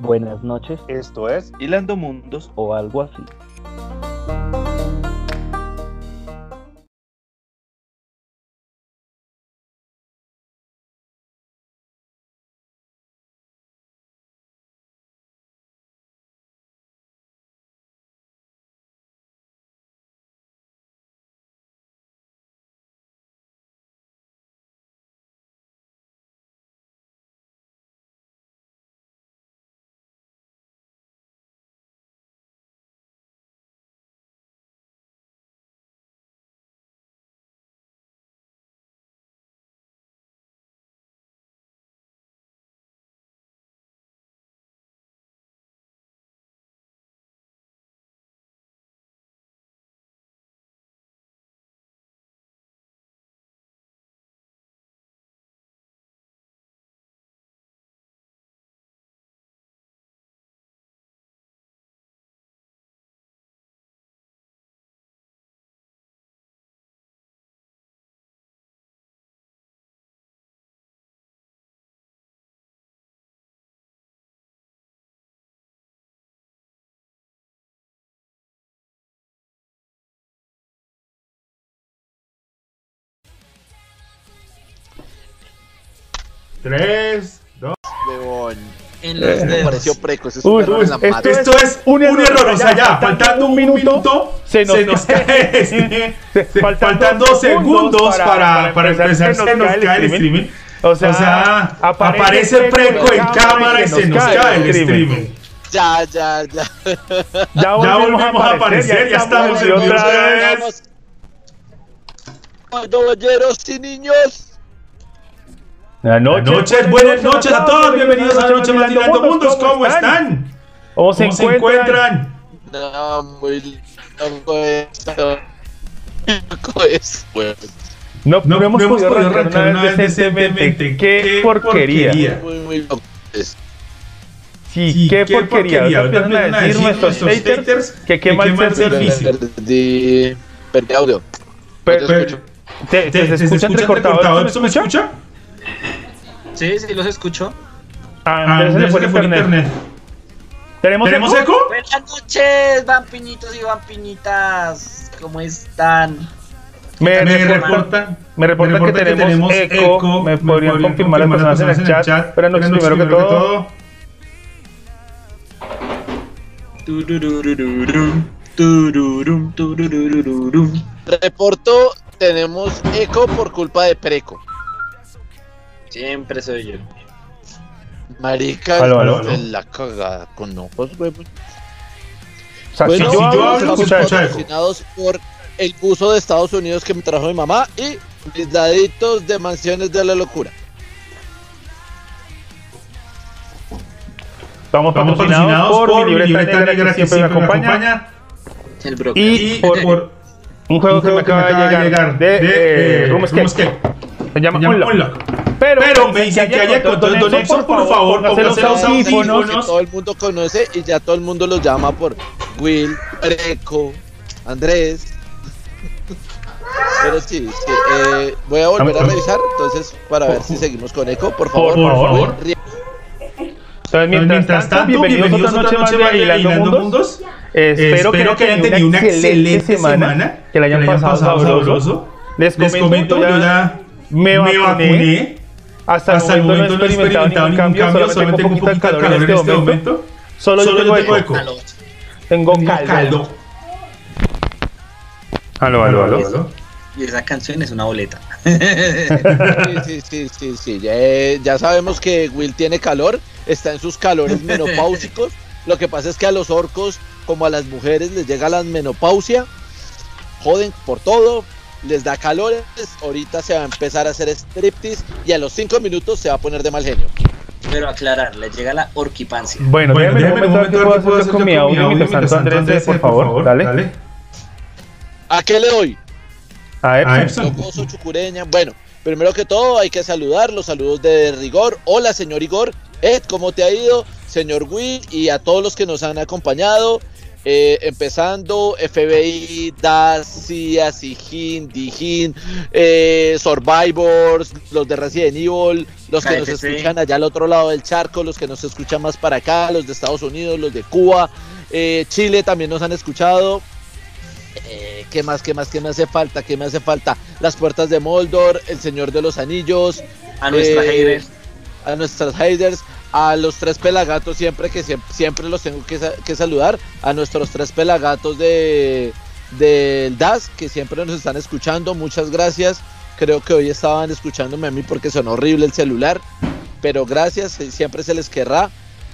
Buenas noches Esto es Hilando Mundos. o algo así. Tres, dos. Huevón. En los Me dedos. pareció preco. Eso es Uy, un error uy, en la esto madre. Esto es un error, o sea, ya, faltando un minuto, se nos cae. cae este, Se- faltan dos segundos para, para empezar, se nos cae el streaming. O sea, O sea, aparece Preco en cámara y se nos cae el streaming. Ya, ya, ya. Ya Ya volvemos a aparecer, ya estamos y en otra vez. Caballeros y niños. Buenas Buenas noches, buenas noches a todos, bienvenidos a la noche más Mundos, ¿cómo están? ¿Cómo se ¿Cómo se encuentran? No, muy loco esto. Loco es. No, No, no hemos podido arrancar una vez decentemente. ¡Qué porquería! Muy, muy loco es. Sí, Sí, qué porquería. Empiezan a decir nuestros haters que qué mal servicio. Perdí, perdí audio. Pero- te. ¿Te, escuchan recortados? ¿Eso me escucha? Sí, sí, los escucho. Ah, Ah, se fue internet. ¿Tenemos, ¿Tenemos eco? eco? Buenas noches, vampinitos y vampinitas. ¿Cómo están? Me, Me reportan, me reportan que, tenemos eco. Me podrían confirmar las personas en el chat. Pero no, primero que todo. Tururururum, tururum, tururururum. Reporto, tenemos eco por culpa de Preco. Siempre soy yo. Marica, Aló, aló, aló. en la cagada con ojos, huevón. O sea, Bueno, si yo si yo hablo, escucha patrocinados por el buzo de Estados Unidos que me trajo mi mamá y mis daditos de mansiones de la locura. Estamos Estamos patrocinados por mi libreta negra que siempre me acompaña. El. Y Y por por un juego que me acaba de llegar de eh, Room Escape. Se llama Se llama Unlock. Unlock. Pero, Pero me dicen que haya control de Nexon, por favor, póngase los audífonos. Que todo el mundo conoce y ya todo el mundo los llama por Will, Preco, Andrés. Pero sí, sí, eh, voy a volver a revisar entonces para ver si seguimos con eco, por favor. Por favor. Entonces, mientras, tanto, bienvenidos, a otra noche más de Hilando Mundos. Eh, espero, que, hayan tenido una excelente semana, que la hayan pasado sabroso. Les Les comento, yo ya me vacuné. Hasta, Hasta el momento no he experimentado ningún cambio, solamente tengo un poquito de calor en este momento. Solo, Solo yo yo tengo eco. eco. Tengo Tengo caldo. caldo. Aló, aló, aló. aló. Y esa canción es una boleta. Sí, sí, sí, sí, sí. Ya, eh, ya sabemos que Will tiene calor, está en sus calores menopáusicos. Lo que pasa es que a los orcos, como a las mujeres, les llega la menopausia, joden por todo, les da calores. Ahorita se va a empezar a hacer striptease y a los 5 minutos se va a poner de mal genio. Pero aclarar, les llega la orquipancia. Bueno, Bueno, déjame un momento a ver qué puedo hacer con mi audio. Mientras tanto, Andrés, por favor, dale. ¿A qué le doy? A A Epson. Locoso, chucureña. Bueno, primero que todo hay que saludar los saludos de rigor. Hola, señor Igor. Ed, ¿cómo te ha ido? Señor Will y a todos los que nos han acompañado. Eh, empezando FBI, DAS, CIA, SIGIN, DIGIN, eh, Survivors, los de Resident Evil, los que nos escuchan allá al otro lado del charco, los que nos escuchan más para acá, los de Estados Unidos, los de Cuba, eh, Chile también nos han escuchado. ¿Qué más, qué más, qué me hace falta? ¿Qué me hace falta? Las puertas de Moldor, El Señor de los Anillos. A nuestras haters. A nuestras haters a los tres pelagatos siempre que siempre, los tengo que, saludar, a nuestros tres pelagatos de del DAS que siempre nos están escuchando, muchas gracias. Creo que hoy estaban escuchándome a mí porque son horrible el celular, pero gracias, eh, siempre se les querrá.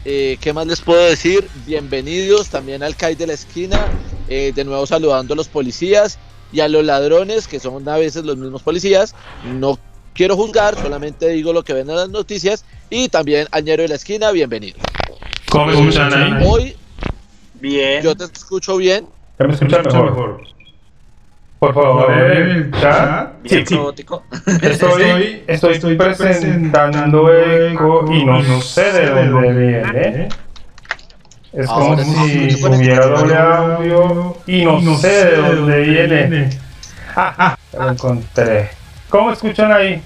Eh, ¿Qué más les puedo decir? Bienvenidos también al CAI de la esquina, eh, de nuevo saludando a los policías y a los ladrones, que son a veces los mismos policías. No quiero juzgar, solamente digo lo que ven en las noticias y también Añero de la Esquina, bienvenido. ¿Cómo me escuchan ahí? Hoy, bien. Yo te escucho bien. ¿Ya me escuchan mejor? Por favor, en el chat. Sí, sí. Estoy, estoy, estoy presentando eco y no, sé de dónde viene. Es como si hubiera doble audio y no, sé de dónde viene. Ah, ah, lo encontré. ¿Cómo escuchan ahí?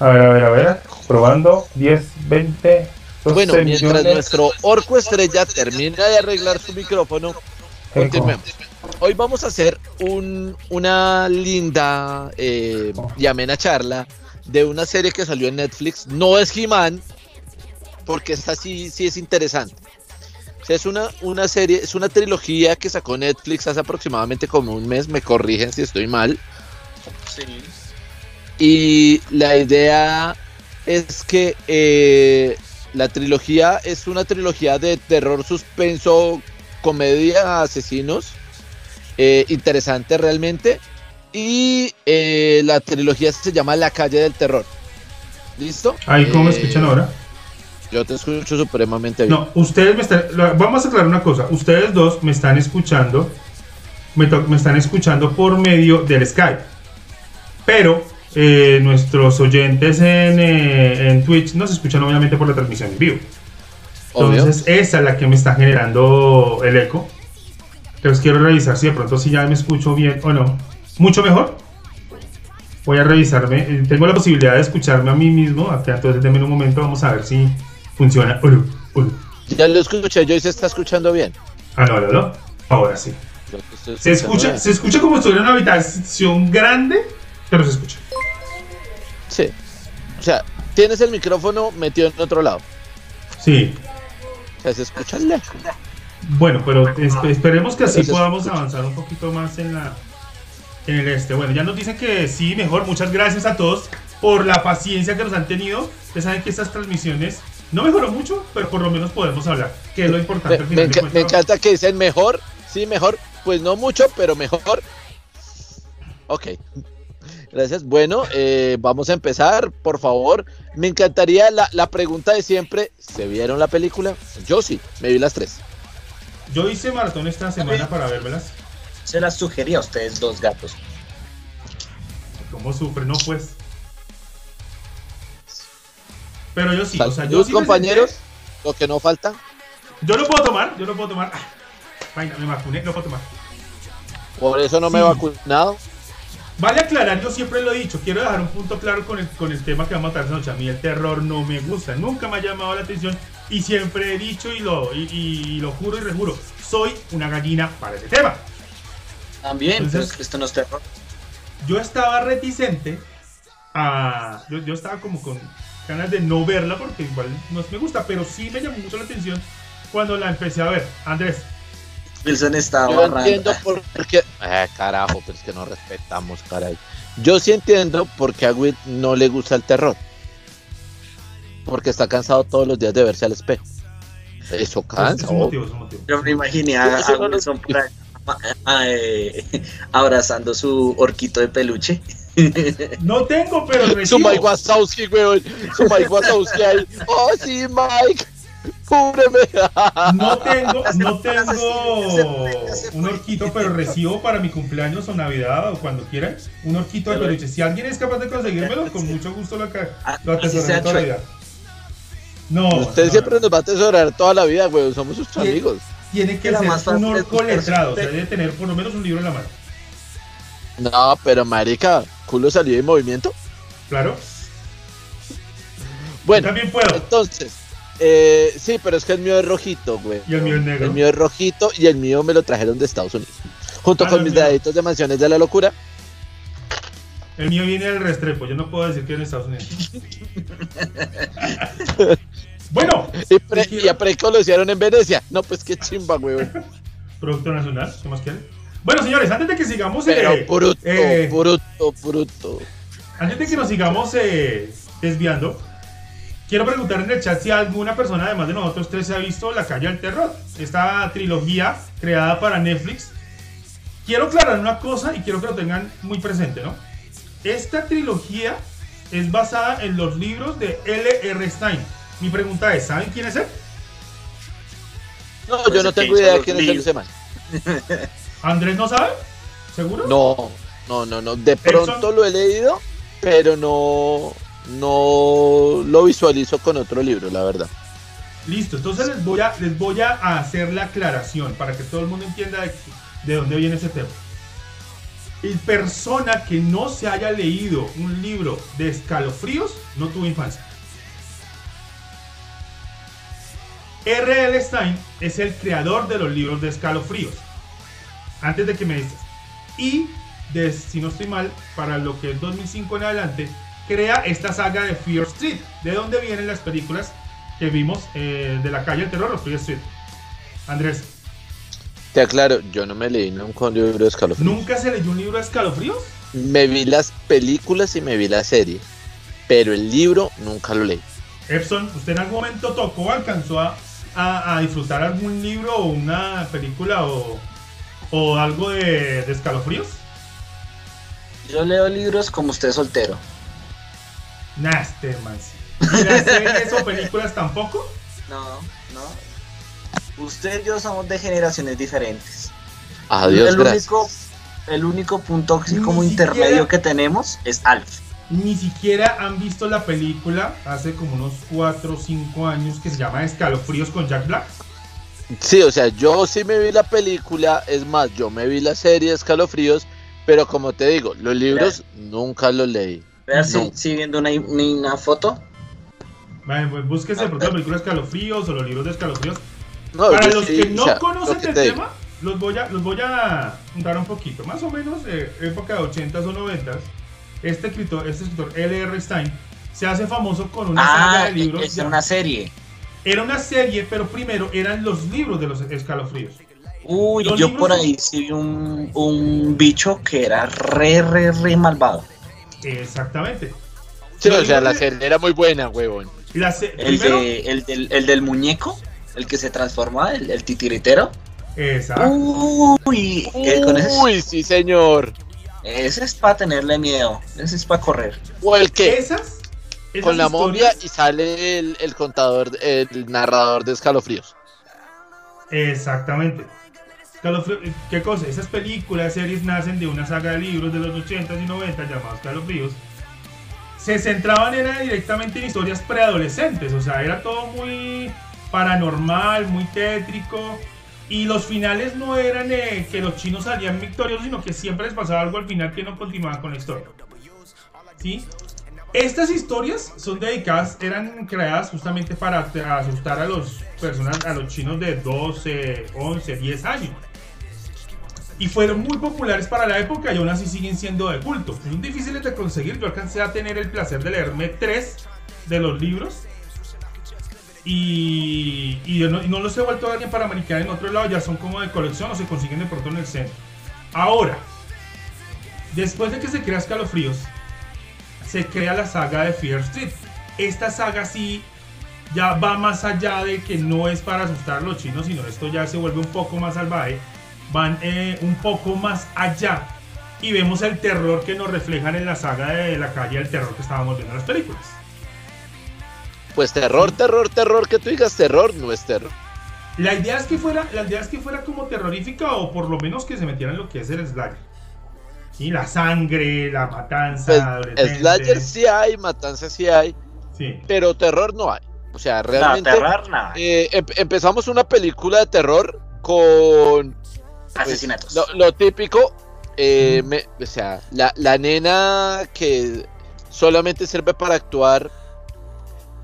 A ver, a ver, a ver. Probando. 10, 20. bueno, mientras nuestro orco estrella termina de arreglar su micrófono, continuemos. Hoy vamos a hacer un, una linda eh, y amena charla de una serie que salió en Netflix. No es He-Man, porque esta sí, sí es interesante. es una, una serie, es una trilogía que sacó Netflix hace aproximadamente como un mes. Me corrigen si estoy mal. Sí. Y la idea es que eh, la trilogía es una trilogía de terror, suspenso, comedia, asesinos. Eh, interesante realmente. Y eh, la trilogía se llama La calle del terror. ¿Listo? Ahí, ¿cómo me escuchan ahora? Yo te escucho supremamente bien. No, ustedes me están. Vamos a aclarar una cosa. Ustedes dos me están escuchando. Me, me están escuchando por medio del Skype. Pero eh, nuestros oyentes eh, en, Twitch nos escuchan obviamente por la transmisión en vivo. Entonces, esa es la que me está generando el eco. Entonces, quiero revisar si de pronto si ya me escucho bien o no. Mucho mejor. Voy a revisarme. Eh, tengo la posibilidad de escucharme a mí mismo. Acá, entonces, denme un momento. Vamos a ver si funciona. Ya lo escuché. Yo se está escuchando bien. Ah, no, no, no. Ahora sí. Se escucha, se escucha como si estuviera en una habitación grande, pero se escucha. Sí. O sea, tienes el micrófono metido en otro lado. Sí. O sea, se escucha Bueno, pero esperemos que así podamos avanzar un poquito más en la en el este. Bueno, ya nos dicen que sí, mejor. Muchas gracias a todos por la paciencia que nos han tenido. Ustedes saben que estas transmisiones no mejoró mucho, pero por lo menos podemos hablar, que es lo importante me, me encanta que dicen mejor, sí, mejor, pues no mucho, pero mejor. Ok. Gracias. Bueno, eh, vamos a empezar, por favor. Me encantaría la, pregunta de siempre. ¿Se vieron la película? Yo sí, me vi las tres. Yo hice maratón esta semana para verlas. Se las sugería a ustedes dos gatos. ¿Cómo sufre? No, pues. Pero yo sí, o sea, yo sí compañeros, lo que no falta. Yo lo puedo tomar, yo lo puedo tomar. Vaina, me vacuné, no puedo tomar. Por eso no me he vacunado. Vale aclarar, yo siempre lo he dicho, quiero dejar un punto claro con el, con el tema que vamos a tratar esta noche. A mí el terror no me gusta, nunca me ha llamado la atención y siempre he dicho y lo, y, lo juro y rejuro, soy una gallina para ese tema. También, Entonces, esto no es terror. Yo estaba reticente a... Yo, yo estaba como con ganas de no verla porque igual no me gusta, pero sí me llamó mucho la atención cuando la empecé a ver. Andrés, Wilson estaba Yo entiendo por qué. Eh, carajo, pero es que no respetamos, caray. Yo sí entiendo por qué a Will no le gusta el terror. Porque está cansado todos los días de verse al espejo. Eso cansa. Yo me imaginé a, Wilson eh, abrazando su orquito de peluche. No tengo, pero Su Mike Wazowski, weón. Su Mike Wazowski ahí. Oh, sí, Mike. No tengo, no tengo un horquito, pero recibo para mi cumpleaños o Navidad o cuando quieran un horquito de peluche. Si alguien es capaz de conseguírmelo, con mucho gusto lo, ah, lo atesoraré toda la vida. No. Usted siempre nos va a atesorar toda la vida, güey. Somos sus amigos. tiene que ser un orco letrado, o sea, debe tener por lo menos un libro en la mano. No, pero marica, culo salió de movimiento. Claro. Bueno, también puedo. Entonces, eh, sí, pero es que el mío es rojito, güey. Y el mío es negro. El mío es rojito y el mío me lo trajeron de Estados Unidos. Junto ah, con mis deditos de mansiones de la locura. El mío viene del Restrepo, yo no puedo decir que es en Estados Unidos. bueno. Y, a Preco lo hicieron en Venecia. No, pues qué chimba, güey. Producto nacional, ¿qué más quieren? Bueno, señores, antes de que sigamos. Pero eh, bruto, eh, bruto, bruto. Antes de que nos sigamos eh, desviando, quiero preguntar en el chat si alguna persona, además de nosotros tres, se ha visto La Calle del Terror. Esta trilogía creada para Netflix. Quiero aclarar una cosa y quiero que lo tengan muy presente, ¿no? Esta trilogía es basada en los libros de L.R. Stein. Mi pregunta es, ¿saben quién es él? No, yo pues no tengo idea de quién es el semana. ¿Andrés no sabe? ¿Seguro? No, no, no, no. De pronto lo he leído, pero no, no lo visualizo con otro libro, la verdad. Listo, entonces les voy a, les voy a hacer la aclaración para que todo el mundo entienda de, dónde viene ese tema. Y persona que no se haya leído un libro de escalofríos no tuvo infancia. R.L. Stein es el creador de los libros de escalofríos antes de que me dices. Y, de, si no estoy mal, para lo que es 2005 en adelante, crea esta saga de Fear Street, de donde vienen las películas que vimos eh, de la calle del terror, Fear Street. Andrés. Te aclaro, yo no me leí nunca un libro de escalofríos. ¿Nunca se leyó un libro de escalofríos? Me vi las películas y me vi la serie, pero el libro nunca lo leí. Epson, ¿usted en algún momento tocó, alcanzó a, a disfrutar algún libro o una película o, o algo de, escalofríos? Yo leo libros como usted soltero. Naste, man. ¿Y las series o películas tampoco? No, no. Usted y yo somos de generaciones diferentes. Adiós, el único, el único punto como intermedio que tenemos es Alf. Ni siquiera han visto la película hace como unos 4 o 5 años que se llama Escalofríos con Jack Black. Sí, o sea, yo sí me vi la película, es más, yo me vi la serie Escalofríos, pero como te digo, los libros nunca los leí. Vea si, viendo una, una foto. Bueno, pues búsquese por la película Escalofríos o los libros de Escalofríos. Para los que no conocen el tema, los voy a los voy a contar un poquito. Más o menos, eh, época de 80s o 90s, este escritor, este escritor L.R. Stein se hace famoso con una ah, saga de libros. Es una serie. Era una serie, pero primero eran los libros de los escalofríos. Uy, yo por ahí sí vi un, un, bicho que era re, re, re malvado. Exactamente. Sí, o sea, la serie era muy buena, huevón. el, el, del, el, del, muñeco, el que se transforma, el, el titiritero. Exacto. Uy, Uy, sí, señor. Ese es para tenerle miedo. Ese es para correr. ¿O el qué? Esas con la momia y sale el, contador, el narrador de escalofríos. Exactamente. ¿Qué cosa? Esas películas, series nacen de una saga de libros de los 80 y 90 llamados Escalofríos. Se centraban era directamente en historias preadolescentes, o sea, era todo muy paranormal, muy tétrico. Y los finales no eran que los chinos salían victoriosos, sino que siempre les pasaba algo al final que no continuaban con la historia. ¿Sí? Estas historias son dedicadas, eran creadas justamente para asustar a los personas, a los chinos de 12, 11, 10 años. Y fueron muy populares para la época y aún así siguen siendo de culto. Son difíciles de conseguir. Yo alcancé a tener el placer de leerme tres de los libros. Y, no, los he vuelto a dar para americana en otro lado. Ya son como de colección o se consiguen de pronto en el centro. Ahora, después de que se crea Escalofríos, se crea la saga de Fear Street. Esta saga sí ya va más allá de que no es para asustar a los chinos, sino esto ya se vuelve un poco más salvaje. Van eh, un poco más allá y vemos el terror que nos reflejan en la saga de la calle del terror que estábamos viendo en las películas. Pues terror, terror, terror, que tú digas terror, no es terror. La idea es que fuera, la idea es que fuera como terrorífica o por lo menos que se metiera en lo que es el slasher. Y la sangre, la matanza. Pues, Slayer sí hay, matanza sí hay. Sí. Pero terror no hay. O sea, realmente. No, terror no eh, empezamos una película de terror con pues, asesinatos. lo, típico, eh, o sea, la, la, nena que solamente sirve para actuar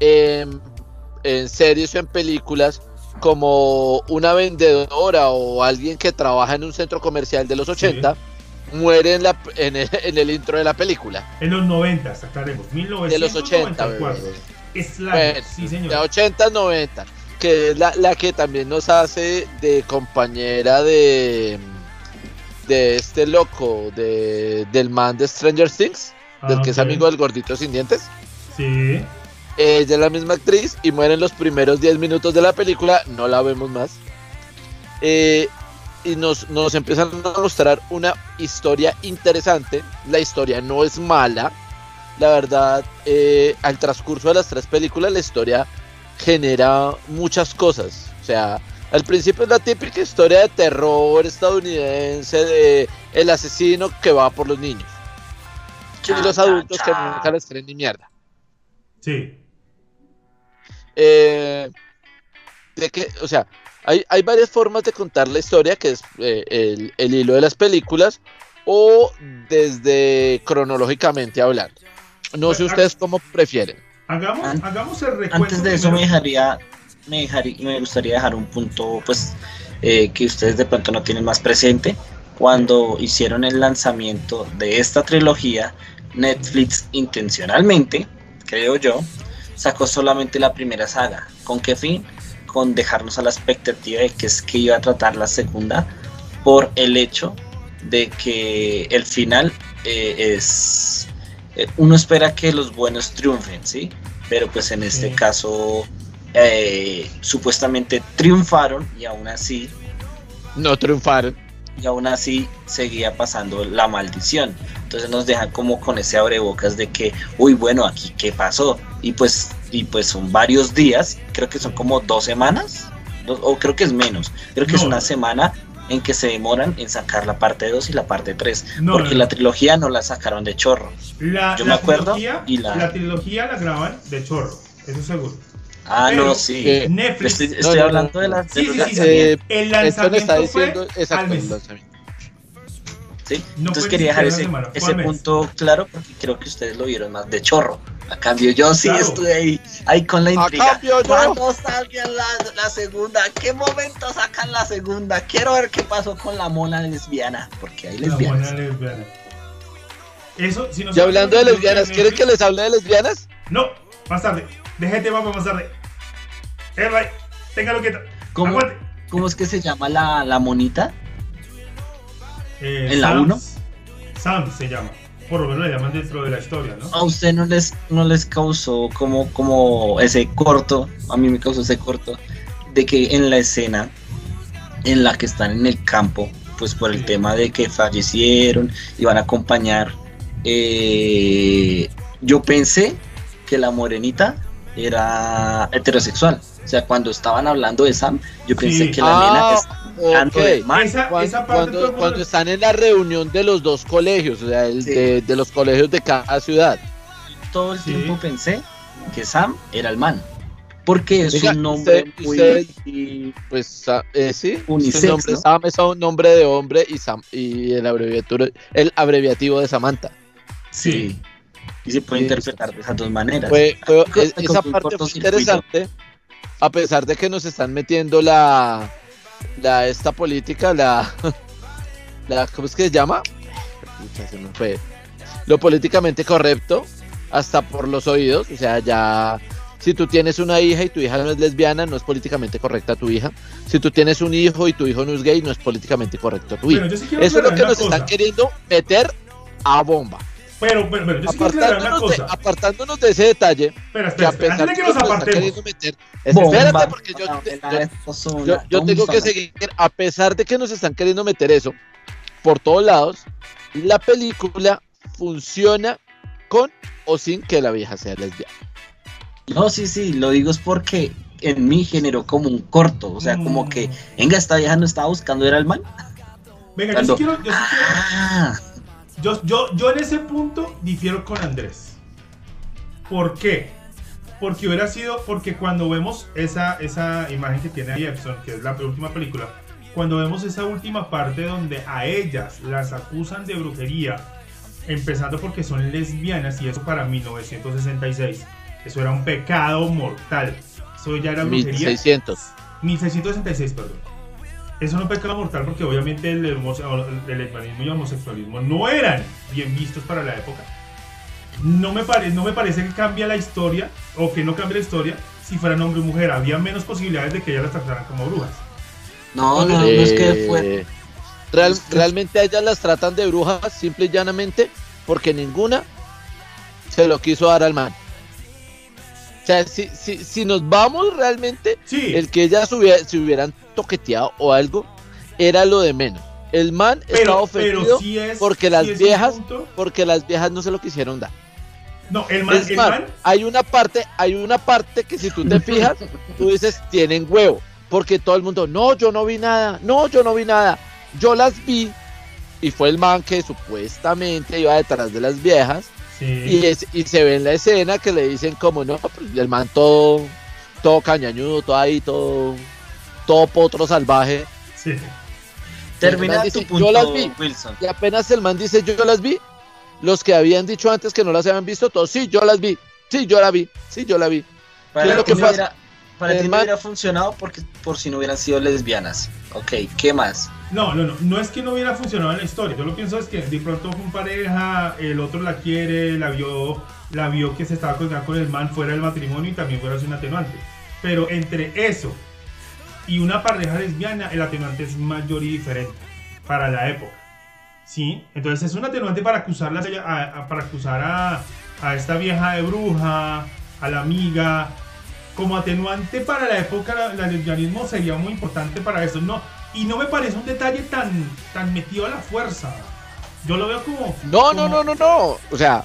en, en series o en películas como una vendedora o alguien que trabaja en un centro comercial de los 80 muere en, la, en, el, intro de la película. En los 90, sacaremos. 1994. De los 80. Es la, sí, señor. De 80 90. Que es la, la, que también nos hace de compañera de de este loco de, del man de Stranger Things, del que es amigo del gordito sin dientes. Sí. Ella es la misma actriz y muere en los primeros 10 minutos de la película, no la vemos más. Eh, y nos, nos empiezan a mostrar una historia interesante. La historia no es mala. La verdad, eh, al transcurso de las tres películas, la historia genera muchas cosas. O sea, al principio es la típica historia de terror estadounidense de el asesino que va por los niños. y los adultos que nunca les creen ni mierda. Sí. Eh, de que, o sea, hay, varias formas de contar la historia, que es eh, el, hilo de las películas, o desde cronológicamente hablando. No sé ustedes cómo prefieren. Hagamos, hagamos el recuento. Antes de eso me dejaría, me dejaría, me gustaría dejar un punto, pues, eh, que ustedes de pronto no tienen más presente. Cuando hicieron el lanzamiento de esta trilogía, Netflix intencionalmente, creo yo, sacó solamente la primera saga. ¿Con qué fin? con dejarnos a la expectativa de que es que iba a tratar la segunda por el hecho de que el final eh, es eh, uno espera que los buenos triunfen, ¿sí? Pero pues en este caso eh, supuestamente triunfaron y aún así no triunfaron y aún así seguía pasando la maldición. Entonces nos deja como con ese abrebocas de que, uy, bueno, aquí qué pasó. Y pues y pues son varios días, creo que son como dos semanas, o creo que es menos, creo que es una semana en que se demoran en sacar la parte 2 y la parte 3, porque la trilogía no la sacaron de chorro. Yo me acuerdo y la... trilogía la graban de chorro, eso seguro. Ah, no, sí. Eh, Netflix. Estoy, hablando de la. Sí, sí, sí, eh, el lanzamiento fue al mes. ¿Sí? Entonces quería dejar ese, ese punto claro porque creo que ustedes lo vieron más de chorro. A cambio, yo sí estuve ahí, ahí con la intriga. ¿Cuándo salgan la, la, segunda? ¿Qué momento sacan la segunda? Quiero ver qué pasó con la mona lesbiana, porque hay lesbianas. La mona lesbiana. Eso, si y hablando de lesbianas, ¿quieren que les hable de lesbianas? No, más tarde. Déjate, vamos más tarde. Eh, téngalo quieto. ¿Cómo, ¿Cómo es que se llama la, la monita? Eh, ¿En la 1? Sam se llama. Por lo menos le llaman dentro de la historia, ¿no? ¿A usted no les, no les causó como, como ese corto? A mí me causó ese corto. De que en la escena en la que están en el campo, pues por el tema de que fallecieron y van a acompañar, eh, yo pensé que la morenita era heterosexual. O sea, cuando estaban hablando de Sam, yo pensé que la nena ah, cuando, están en la reunión de los dos colegios, o sea, de, los colegios de cada ciudad. Todo el tiempo pensé que Sam era el man. Porque es un nombre muy. pues eh, sí, Sam es un nombre de hombre y, Sam, y el, abreviatura, el abreviativo de Samantha. Sí. Y se puede interpretar de esas dos maneras. esa parte fue interesante, a pesar de que nos están metiendo la la esta política, la, la ¿cómo es que se llama? Lo políticamente correcto, hasta por los oídos, o sea, ya si tú tienes una hija y tu hija no es lesbiana, no es políticamente correcta tu hija. Si tú tienes un hijo y tu hijo no es gay, no es políticamente correcto tu hija. Eso es lo que nos están queriendo meter a bomba. Pero, pero, pero yo sí apartándonos, una cosa. De, apartándonos de ese detalle, espera, espera, que a pesar de que nos apartemos. Meter, espérate, porque yo, yo, yo tengo que seguir, a pesar de que nos están queriendo meter eso por todos lados, la película funciona con o sin que la vieja sea lesbiana. No, sí, sí, lo digo es porque en mí generó como un corto, o sea, como que, mm. venga, esta vieja no estaba buscando, era el mal. Venga, yo sí quiero, yo sí quiero, ah. Yo, yo, yo en ese punto difiero con Andrés. ¿Por qué? Porque hubiera sido, porque cuando vemos esa, esa imagen que tiene ahí Epson, que es la última película, cuando vemos esa última parte donde a ellas las acusan de brujería, empezando porque son lesbianas y eso para 1966, eso era un pecado mortal. Eso ya era brujería. 1600. 1666, perdón. Eso no pecado mortal porque obviamente el, el lesbianismo y el homosexualismo no eran bien vistos para la época. No me, pare, no me parece que cambie la historia o que no cambie la historia si fueran hombre o mujer. Había menos posibilidades de que ellas las trataran como brujas. No, no, no, es que fue. Real, realmente a ellas las tratan de brujas simple y llanamente porque ninguna se lo quiso dar al man. O sea, si, si, si nos vamos realmente, el que ellas hubiera, se hubieran toqueteado o algo, era lo de menos. El man estaba ofendido porque las viejas, porque las viejas no se lo quisieron dar. No, el man, el man, hay una parte, hay una parte que si tú te fijas, tú dices tienen huevo, porque todo el mundo, no, yo no vi nada, no, yo no vi nada, yo las vi y fue el man que supuestamente iba detrás de las viejas y, y se ve en la escena que le dicen como no, pues, el man todo, todo cañañudo, todo ahí, todo, todo potro salvaje. Sí. Termina tu punto, yo las vi. Wilson. Y apenas el man dice yo las vi, los que habían dicho antes que no las habían visto, todos, sí, yo las vi, sí, yo la vi, sí, yo la vi. Para lo que Hubiera, para ti no hubiera funcionado porque, por si no hubieran sido lesbianas. Ok, ¿qué más? No, no, no, no es que no hubiera funcionado en la historia. Yo lo pienso es que de pronto fue un pareja, el otro la quiere, la vio, la vio que se estaba colgando con el man fuera del matrimonio y también fuera un atenuante. Pero entre eso y una pareja lesbiana, el atenuante es mayor y diferente para la época. ¿Sí? Entonces es un atenuante para, acusarla, para acusar a, a esta vieja de bruja, a la amiga. Como atenuante para la época, el lesbianismo sería muy importante para eso. No, y no me parece un detalle tan, tan metido a la fuerza. Yo lo veo como. No, no, no, no, no. O sea,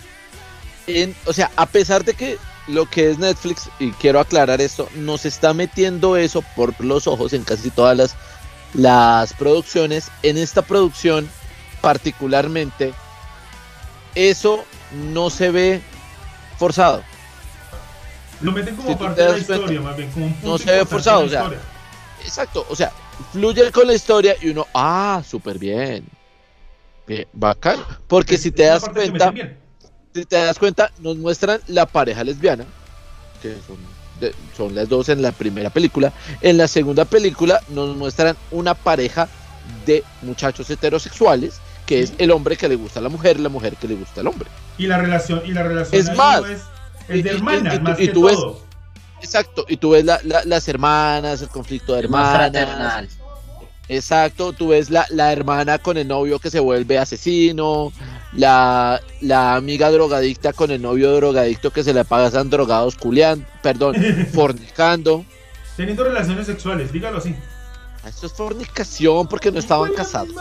o sea, a pesar de que lo que es Netflix, y quiero aclarar esto, nos está metiendo eso por los ojos en casi todas las, las producciones. En esta producción, particularmente, eso no se ve forzado. Lo meten como parte de la historia, más bien, como un punto No se ve forzado, o sea. Exacto, o sea, fluye con la historia y uno, ah, súper bien. Bien, bacán. Porque si te das cuenta, si te das cuenta, nos muestran la pareja lesbiana, que son, son las dos en la primera película. En la segunda película nos muestran una pareja de muchachos heterosexuales, que es el hombre que le gusta a la mujer la mujer que le gusta al hombre. Y la relación, y la relación es más, es, de hermanas, más que todo. Exacto, y tú ves las hermanas, el conflicto de hermanas. Exacto, tú ves la, la, hermana con el novio que se vuelve asesino, la, la, amiga drogadicta con el novio drogadicto que se le pagan drogados culiando, perdón, fornicando. Teniendo relaciones sexuales, dígalo así. Esto es fornicación porque no estaban casados.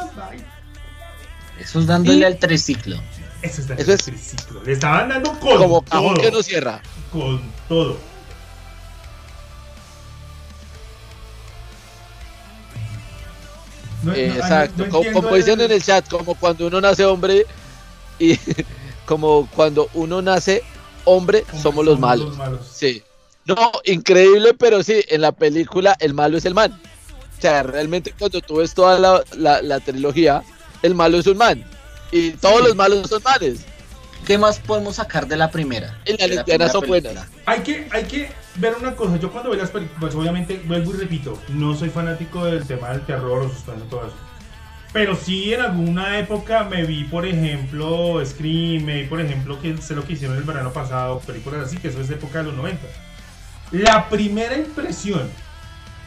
Eso es dándole al triciclo. Eso es dándole al triciclo. Le estaban dando con Como todo. que no cierra. Con todo. Exacto, como, dicen en el chat, como cuando uno nace hombre y como cuando uno nace hombre, somos, los, malos. Sí. No, increíble, pero sí, en la película el malo es el man. O sea, realmente cuando tú ves toda la, la, trilogía, el malo es un man. Y todos los malos son manes. ¿Qué más podemos sacar de la primera? En la lesbiana son buenas. Hay que, hay que ver una cosa. Yo cuando veo las películas, pues obviamente vuelvo y repito, no soy fanático del tema del terror o suspenso, todo eso. Pero sí en alguna época me vi, por ejemplo, Scream, me vi, por ejemplo, que sé lo que hicieron el verano pasado, películas así, que eso es época de los 90. La primera impresión,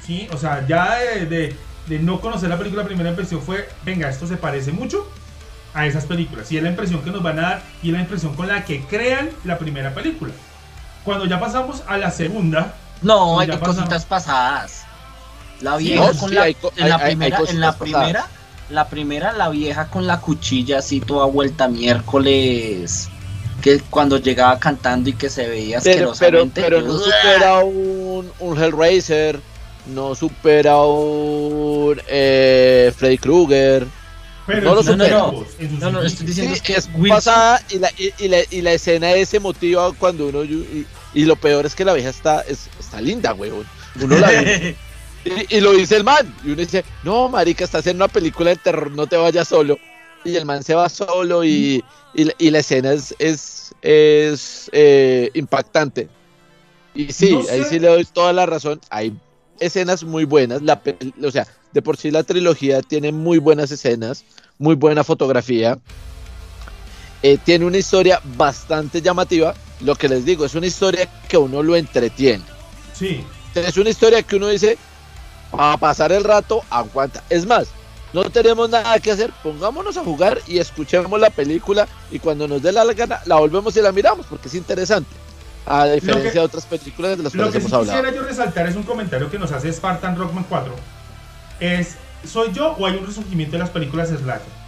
¿sí? O sea, ya de, de, de no conocer la película, la primera impresión fue, venga, esto se parece mucho a esas películas. Y es la impresión que nos van a dar y es la impresión con la que crean la primera película. Cuando ya pasamos a la segunda. No, hay cositas pasadas. La vieja con la, en, la primera, en la primera, la primera, la vieja con la cuchilla así toda vuelta miércoles. Que cuando llegaba cantando y que se veía asquerosamente. Pero, pero, no supera un, un Hellraiser, no supera un eh, Freddy Krueger. No lo no, no, no, estoy diciendo que es pasada y la, y, la, y la escena es emotiva cuando uno y, lo peor es que la vieja está, es, está linda, weón. Uno la ve. Y, lo dice el man. Y uno dice, no, marica, estás en una película de terror, no te vayas solo. Y el man se va solo y, la escena es, es, eh, impactante. Y sí, ahí sí le doy toda la razón. Hay escenas muy buenas. La, o sea, de por sí la trilogía tiene muy buenas escenas, muy buena fotografía. Eh, tiene una historia bastante llamativa. Lo que les digo, es una historia que uno lo entretiene. Sí. Es una historia que uno dice, a pasar el rato, aguanta. Es más, no tenemos nada que hacer, pongámonos a jugar y escuchemos la película y cuando nos dé la gana la volvemos y la miramos porque es interesante. A diferencia de otras películas de las cuales hemos hablado. Lo que quisiera yo resaltar es un comentario que nos hace Spartan Rockman 4. Es, ¿soy yo o hay un resurgimiento de las películas Slasher?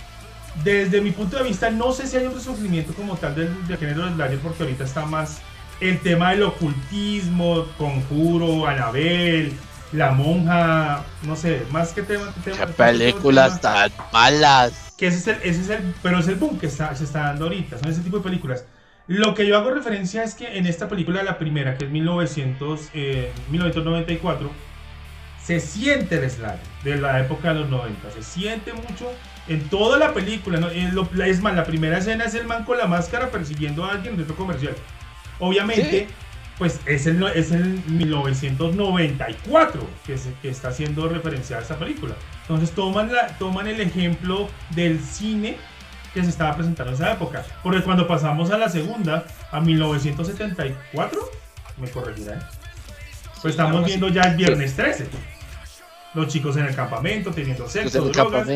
Desde mi punto de vista, no sé si hay un resurgimiento como tal del, del género Slasher porque ahorita está más el tema del ocultismo, conjuro, Anabel, la monja, no sé, más que tema. tema películas tan malas. Que ese es el, ese es el, pero es el boom que está, se está dando ahorita, son ese tipo de películas. Lo que yo hago referencia es que en esta película, la primera, que es 1900, 1994, eh, se siente el de la época de los 90. Se siente mucho en toda la película. ¿no? Es más, la primera escena es el man con la máscara persiguiendo a alguien dentro comercial. Obviamente, pues es el, es el 1994 que, se, que está haciendo referencia a esta película. Entonces toman, la, toman el ejemplo del cine que se estaba presentando en esa época. Porque cuando pasamos a la segunda, a 1974, me corregirán, pues estamos viendo ya el viernes 13. Los chicos en el campamento teniendo sexo, pues drogas,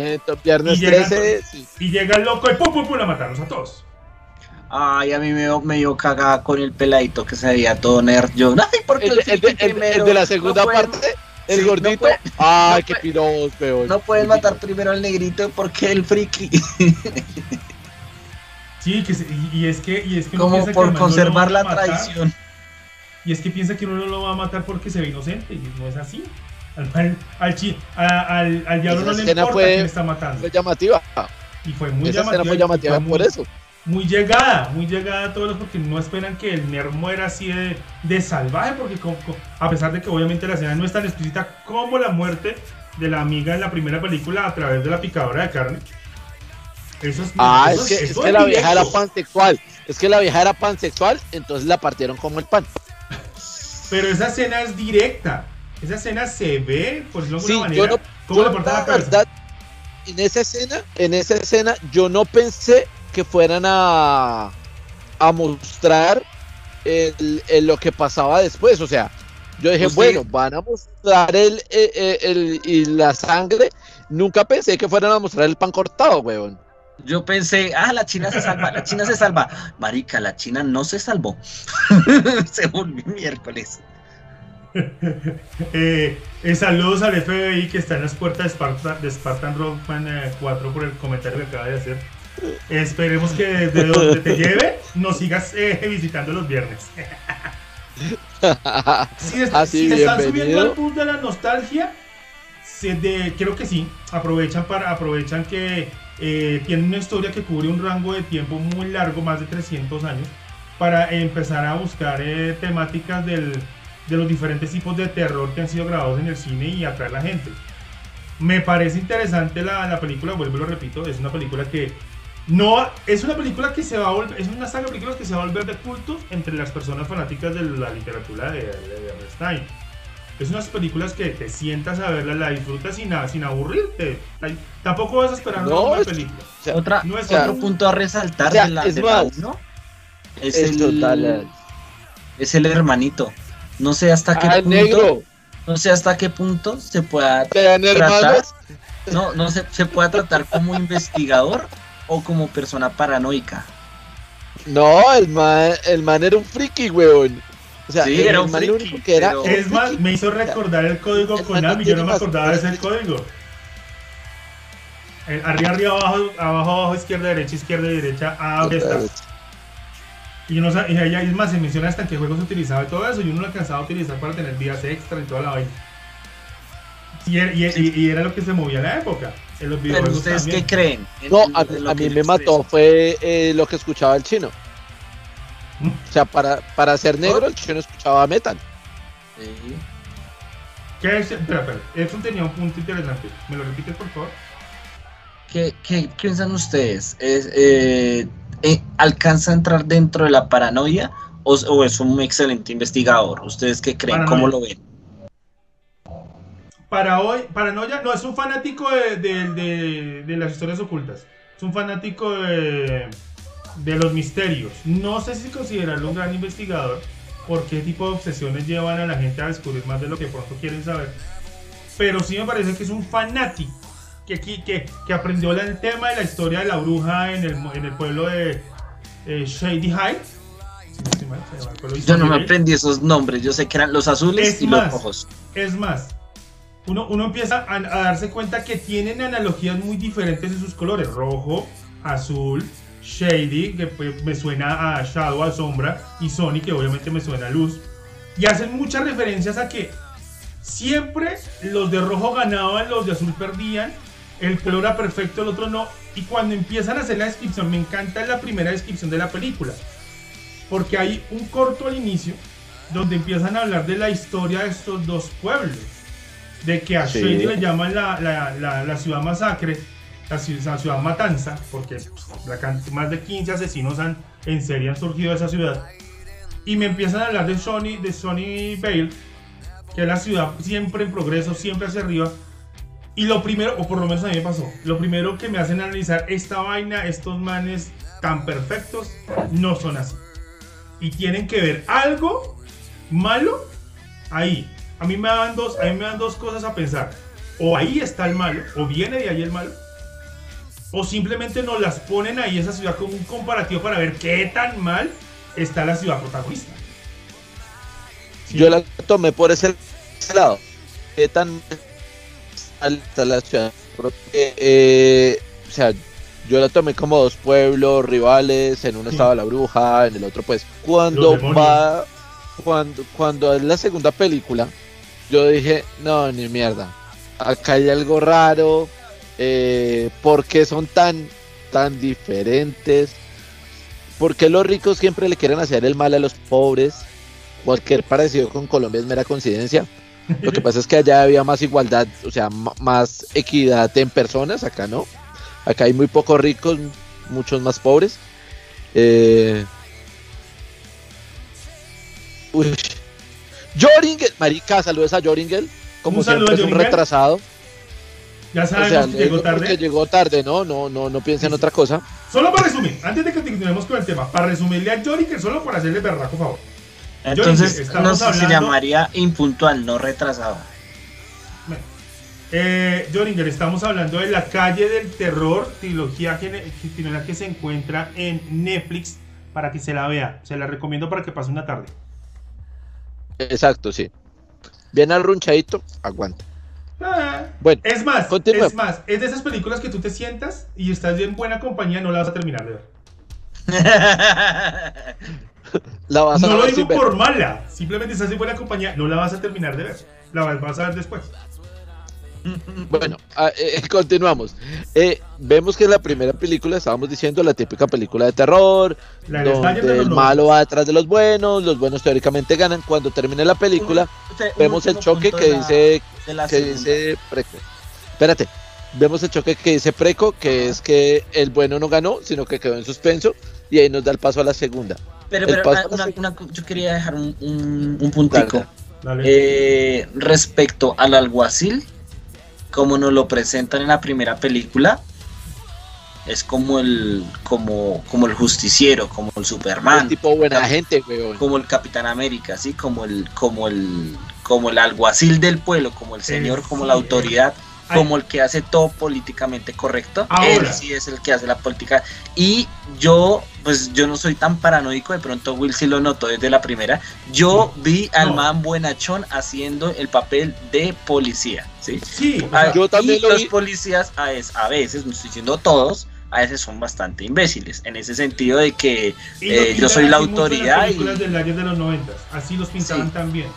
viernes y 13. Y llega el loco y pum, pum, pum, a matarlos a todos. Ay, a mí me, me dio cagada con el peladito que se veía todo nerd. Yo, ay, porque el, el, de la segunda parte, el gordito. ay, qué piros, peor. No pueden matar primero al negrito porque el friki. Sí, que y, es que, y es que como por conservar la tradición. Y es que piensa que uno no lo va a matar porque se ve inocente y no es así. Al, al, al, diablo no le importa quién está matando. Fue llamativa. Y fue muy llamativa. Fue llamativa por eso muy llegada, muy llegada a todos porque no esperan que el nerd muera así de, de salvaje, porque a pesar de que obviamente la escena no es tan explícita como la muerte de la amiga en la primera película a través de la picadora de carne. Eso es, ah, es, que, es que la vieja era pansexual. Es que la vieja era pansexual, entonces la partieron como el pan. Pero esa escena es directa. Esa escena se ve, por decirlo de alguna manera, yo cómo le la cabeza. en esa escena, en esa escena, yo no pensé que fueran a, a mostrar el, lo que pasaba después. O sea, yo dije, bueno, van a mostrar el, el, y la sangre. Nunca pensé que fueran a mostrar el pan cortado, weón. Yo pensé, ah, la China se salva, la China se salva. Marica, la China no se salvó. Según mi miércoles. eh, eh, saludos al FBI que está en las puertas de Spartan, de Spartan Rockman 4 eh, por el comentario que acaba de hacer. Esperemos que desde donde te lleve nos sigas eh, visitando los viernes. si, están subiendo al punto de la nostalgia, de, creo que sí. Aprovechan, para, aprovechan que eh, tienen una historia que cubre un rango de tiempo muy largo, más de 300 años, para empezar a buscar eh, temáticas del, de los diferentes tipos de terror que han sido grabados en el cine y atraer a la gente. Me parece interesante la, la película, vuelvo y lo repito, es una película que no, es una película que se va a volver, es una saga de películas que se va a volver de culto entre las personas fanáticas de la literatura de, de, Es unas películas que te sientas a verla, la disfrutas sin, sin aburrirte. Tampoco vas a esperar una película. otra, otro punto a resaltar de la, es, es, el, es el hermanito. No sé hasta qué ah, punto. No sé hasta qué punto se pueda tratar. No, no se, se pueda tratar como investigador o como persona paranoica? No, el man, el man era un friki, weón. O sea, sí, era un friki, que era. Es más, me hizo recordar el código Konami, yo no me acordaba de ese código. arriba, arriba, abajo, abajo, abajo, izquierda, derecha, izquierda, derecha, A, está. Y, yo no, y ella es más, se menciona hasta en qué juegos se utilizaba y todo eso, y uno lo alcanzaba a utilizar para tener días extra y toda la vaina. Y, y, y, era lo que se movía en la época. ¿Pero ustedes qué creen? No, a, mí me mató fue eh, lo que escuchaba el chino. O sea, para, para ser negro, el chino escuchaba metal. ¿Qué es? Espera, espera. Eso tenía un punto interesante. ¿Me lo repites, por favor? ¿Qué, qué piensan ustedes? ¿Es, eh, eh, ¿Alcanza a entrar dentro de la paranoia o, o, es un excelente investigador? ¿Ustedes qué creen? Paranoia. ¿Cómo lo ven? Para hoy, paranoia, no, es un fanático de, de, de, de las historias ocultas. Es un fanático de, de los misterios. No sé si considerarlo un gran investigador, por qué tipo de obsesiones llevan a la gente a descubrir más de lo que pronto quieren saber. Pero sí me parece que es un fanático que, que, que aprendió el tema de la historia de la bruja en el, en el pueblo de eh, Shady Heights. No mal, Yo no me aprendí esos nombres, yo sé que eran los azules Es y más, los rojos. Es más, uno, uno empieza a, darse cuenta que tienen analogías muy diferentes en sus colores. Rojo, azul, Shady, que me suena a Shadow, a sombra, y Sony, que obviamente me suena a luz. Y hacen muchas referencias a que siempre los de rojo ganaban, los de azul perdían, el color era perfecto, el otro no. Y cuando empiezan a hacer la descripción, me encanta la primera descripción de la película. Porque hay un corto al inicio donde empiezan a hablar de la historia de estos dos pueblos. De que a Sí. Shady le llaman la, la- la- la ciudad masacre, la ciudad, matanza, porque pues, más de 15 asesinos han, en serie han surgido de esa ciudad. Y me empiezan a hablar de Sony, de Sony Vale, que es la ciudad siempre en progreso, siempre hacia arriba. Y lo primero, o por lo menos a mí me pasó, lo primero que me hacen analizar esta vaina, estos manes tan perfectos, no son así. Y tienen que ver algo malo ahí. A mí me dan dos, a mí me dan dos cosas a pensar. O ahí está el malo, o viene de ahí el malo. O simplemente nos las ponen ahí esa ciudad como un comparativo para ver qué tan mal está la ciudad protagonista. Sí. Yo la tomé por ese, lado. ¿Qué tan alta la ciudad? Porque, eh, o sea, yo la tomé como dos pueblos rivales. En uno Sí. estaba la bruja, en el otro, pues. Cuando va. Cuando, cuando es la segunda película, yo dije, no, ni mierda. Acá hay algo raro. Eh, ¿Por qué son tan, tan diferentes? ¿Por qué los ricos siempre le quieren hacer el mal a los pobres? Cualquier parecido con Colombia es mera coincidencia. Lo que pasa es que allá había más igualdad, o sea, más equidad en personas, acá no. Acá hay muy pocos ricos, muchos más pobres. Eh... Uy. Joringel, marica, saludos a Joringel. Como Un saludo siempre a es un Joringel. retrasado. Ya O sabemos sea, que le llegó porque tarde. llegó tarde, no, no, no, no piensen en otra cosa. Solo para resumir, antes de que continuemos con el tema, para resumirle a Jory que solo por hacerle berraco favor. Entonces, estamos no sé, se hablando- llamaría impuntual, no retrasado. Bueno, Eh, Joringer, estamos hablando de la calle del terror, trilogía que, trilogía que se encuentra en Netflix para que se la vea. Se la recomiendo para que pase una tarde. Exacto, sí. Bien arrunchadito, aguanta. Ah, Bueno, es más, continúa. es más, es de esas películas que tú te sientas y estás en buena compañía, no la vas a terminar de ver. la vas a No lo digo ver. por mala, simplemente estás en buena compañía, no la vas a terminar de ver. La vas a ver después. Bueno, ah, eh, continuamos. Eh, vemos que en la primera película estábamos diciendo la típica película de terror, La de donde los el 90. malo va detrás de los buenos, los buenos teóricamente ganan. Cuando termine la película, Usted- vemos el choque que la- dice que dice Preco. Espérate. Vemos el choque que dice Preco, que es que el bueno no ganó, sino que quedó en suspenso, y ahí nos da el paso a la segunda. Pero, pero ah, una- yo quería dejar un, un, un puntico. Dale. Eh, respecto al alguacil, como nos lo presentan en la primera película, es como el, como, como el justiciero, como el El Superman, tipo buena gente, weón. como el Capitán América, así como el, como el, como el alguacil del pueblo, como el señor, como la sí, autoridad. Como el que hace todo políticamente correcto. Ahora. Él sí es el que hace la política. Y yo, pues yo no soy tan paranoico, de pronto Will sí lo notó desde la primera. Yo vi al No. man buenachón haciendo el papel de policía, ¿sí? sí, Ah, sea, yo también y lo los vi. policías a veces, a veces, no estoy diciendo todos, a veces son bastante imbéciles, en ese sentido de que eh, yo soy la así las autoridad películas y- del año de los 90, así los pintaban Sí. también.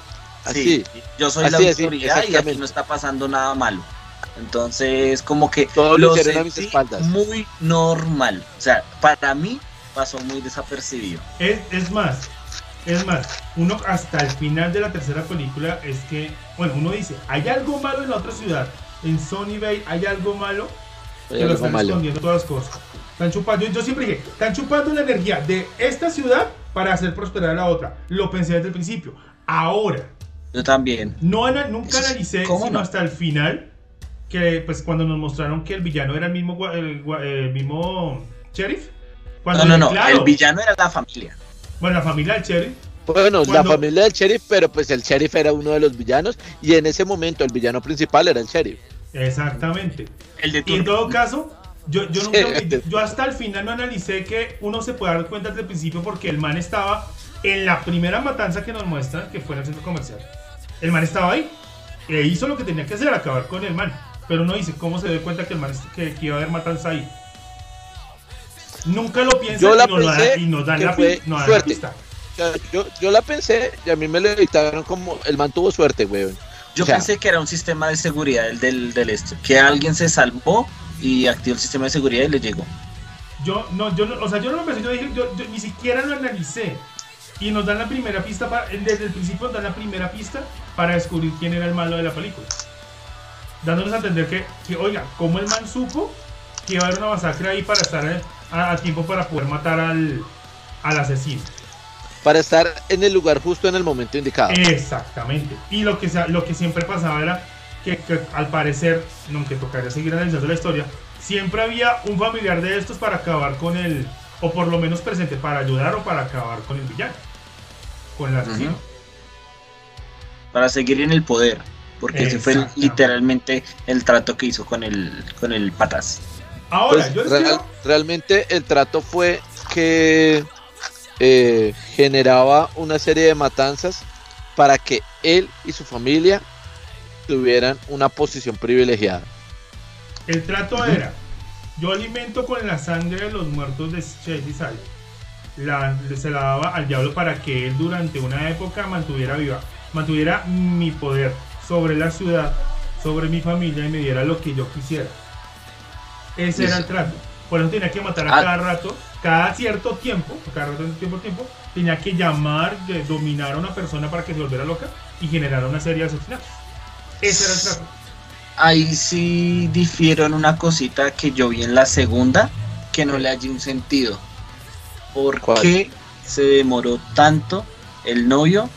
sí, Así. yo soy la Así sí, autoridad y aquí no está pasando nada malo. Entonces, como que Todo lo a mis espaldas. muy normal. O sea, para mí pasó muy desapercibido. Es, es más, Es más, uno hasta el final de la tercera película es que, bueno, uno dice, hay algo malo en la otra ciudad. En Sony Bay hay algo malo que lo están escondiendo todas las cosas. Están chupando, yo, siempre dije, están chupando la energía de esta ciudad para hacer prosperar a la otra. Lo pensé desde el principio. Ahora. Yo también. No, nunca analicé, sino hasta el final, que pues cuando nos mostraron que el villano era el mismo, el, mismo sheriff. no, no, no, el villano era la familia. Bueno, la familia del sheriff. Bueno, la familia del sheriff, pero pues el sheriff era uno de los villanos y en ese momento el villano principal era el sheriff. Exactamente. El de y en todo caso, yo, yo, yo hasta el final no analicé que uno se puede dar cuenta desde el principio porque el man estaba en la primera matanza que nos muestran, que fue en el centro comercial. El man estaba ahí e hizo lo que tenía que hacer, acabar con el man. Pero no dice cómo se dio cuenta que el man que, que iba a haber matanza ahí. Nunca lo piensa y, nos dan la, pista. yo, yo, la pensé y a mí me lo dictaron como el man tuvo suerte, weón. Yo pensé que era un sistema de seguridad el del, del este, que alguien se salvó y activó el sistema de seguridad y le llegó. Yo no, yo o sea, yo no lo pensé, yo dije, yo, ni siquiera lo analicé. Y nos dan la primera pista, para, desde el principio nos dan la primera pista para descubrir quién era el malo de la película. Dándonos a entender que, que oiga, como el man supo que iba a haber una masacre ahí para estar a, tiempo para poder matar al, al asesino. Para estar en el lugar justo en el momento indicado. Exactamente. Y lo que, lo que siempre pasaba era que, al parecer, aunque tocaría seguir analizando la historia, siempre había un familiar de estos para acabar con el, o por lo menos presente para ayudar o para acabar con el villano, con el asesino. Para seguir en el poder, porque ese fue literalmente el trato que hizo con el, con el patas. Ahora, pues, realmente el trato fue que eh, generaba una serie de matanzas para que él y su familia tuvieran una posición privilegiada. El trato era, yo alimento con la sangre de los muertos de Shady la, se la daba al diablo para que él durante una época mantuviera viva, mantuviera mi poder sobre la ciudad, sobre mi familia y me diera lo que yo quisiera. Ese era el trato. Por eso tenía que matar a ah. cada rato, cada cierto tiempo, cada rato, tiempo, tiempo, tenía que llamar, dominar a una persona para que se volviera loca y generara una serie de asesinatos. Ese era el trato. Ahí sí difiero en una cosita que yo vi en la segunda que no le hallé un sentido. ¿Por qué se demoró tanto el novio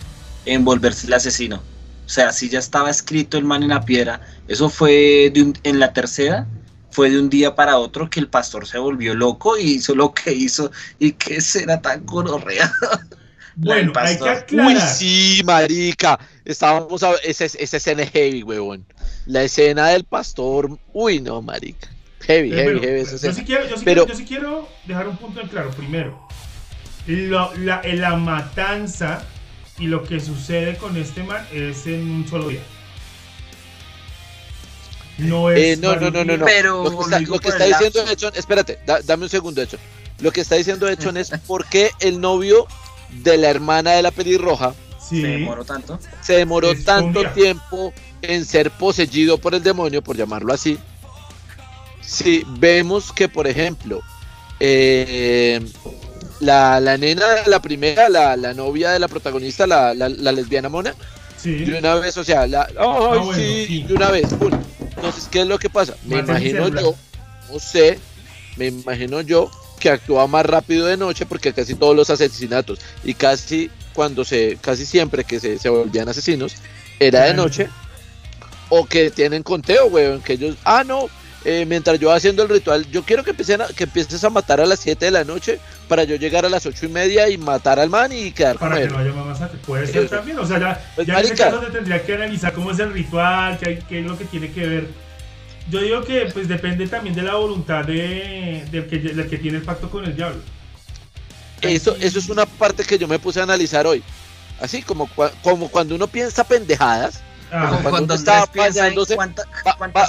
en volverse el asesino? O sea, si ya estaba escrito el man en la piedra, eso fue en la tercera, fue de un día para otro que el pastor se volvió loco y hizo lo que hizo y que será tan conorrea. Bueno, hay que aclarar. Uy, sí, marica. Estábamos a esa, esa escena heavy, huevón. La escena del pastor. Uy, no, marica. Heavy, heavy, heavy. Esa yo, sí quiero, yo, sí quiero, yo, sí quiero, dejar un punto en claro. Primero, la, la matanza y lo que sucede con este man es en un solo día. No es. Eh, no, no, no, no, Pero lo que está, diciendo Edson, espérate, dame un segundo, Edson. Lo que está diciendo Edson es por qué el novio de la hermana de la pelirroja se demoró tanto. Se demoró tanto tiempo en ser poseído por el demonio, por llamarlo así. Si vemos que, por ejemplo, eh, la, la, nena, la primera, la, la, novia de la protagonista, la, la lesbiana mona, de una vez, o sea, la, ah, sí, de una vez, entonces, ¿qué es lo que pasa? Me imagino yo, no sé, me imagino yo que actúa más rápido de noche porque casi todos los asesinatos y casi cuando se, casi siempre que se, se volvían asesinos, era de noche o que tienen conteo, weón, que ellos, ah, no, eh, mientras yo haciendo el ritual, yo quiero que, empiecen que empieces a matar a las 7 de la noche para yo llegar a las 8 y media y matar al man y quedar para que no haya más masacre. Puede ser también, o sea, ya, pues, ya en ese caso se tendría que analizar cómo es el ritual, qué, qué, es lo que tiene que ver. Yo digo que pues depende también de la voluntad de, del, que, del que tiene el pacto con el diablo. Eso, eso es una parte que yo me puse a analizar hoy. Así como, como cuando uno piensa pendejadas, Ah, cuando, estaba bañándose,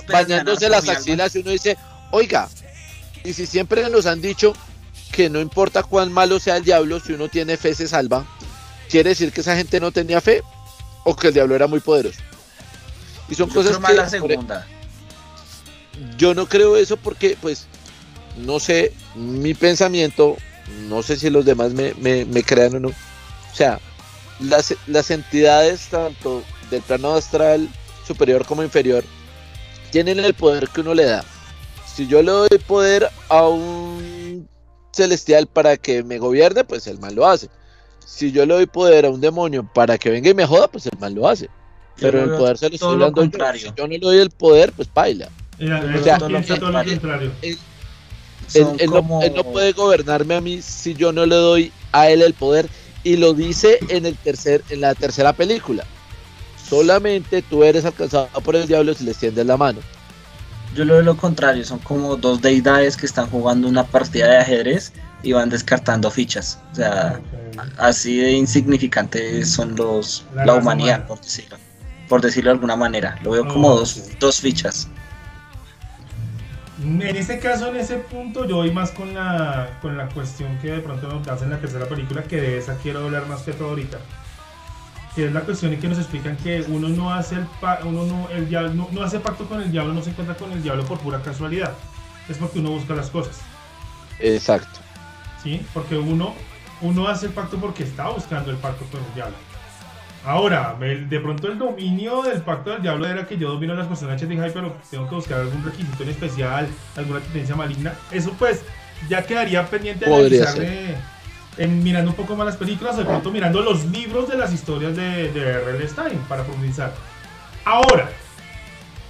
bañándose las axilas y uno dice, oiga, y si siempre nos han dicho que no importa cuán malo sea el diablo, si uno tiene fe se salva, quiere decir que esa gente no tenía fe o que el diablo era muy poderoso. Y son cosas que... La segunda. Yo no creo eso porque, pues, no sé, mi pensamiento, no sé si los demás me, me crean o no, sea, las, las entidades tanto del plano astral superior como inferior tienen el poder que uno le da. Si yo le doy poder a un celestial para que me gobierne, pues el mal lo hace. Si yo le doy poder a un demonio para que venga y me joda, pues el mal lo hace. Pero el poder se lo estoy dando yo. Si yo no le doy el poder, pues baila. o sea, todo lo contrario. Él, no, puede gobernarme a mí si yo no le doy a él el poder. Y lo dice en, el tercer, en la tercera película. Solamente tú eres alcanzado por el diablo si le extiendes la mano. Yo lo veo lo contrario, son como dos deidades que están jugando una partida de ajedrez y van descartando fichas. O sea, así de insignificantes son los la, humanidad, por decirlo, por decirlo de alguna manera. Lo veo como dos, dos fichas. En ese caso, en ese punto, yo voy más con la, con la cuestión que de pronto nos das en la tercera película, que de esa quiero hablar más que todo ahorita. Que es la cuestión en que nos explican que uno no hace el uno no, el diablo, no, hace pacto con el diablo, no se encuentra con el diablo por pura casualidad. Es porque uno busca las cosas. Exacto. Sí, porque uno, uno hace el pacto porque está buscando el pacto con el diablo. Ahora, de pronto el dominio del pacto del diablo era que yo domino las personas HTI, pero tengo que buscar algún requisito en especial, alguna tendencia maligna. Eso pues ya quedaría pendiente de analizar en, mirando un poco más las películas, de pronto mirando los libros de las historias de, de R.L. Stein para profundizar. Ahora,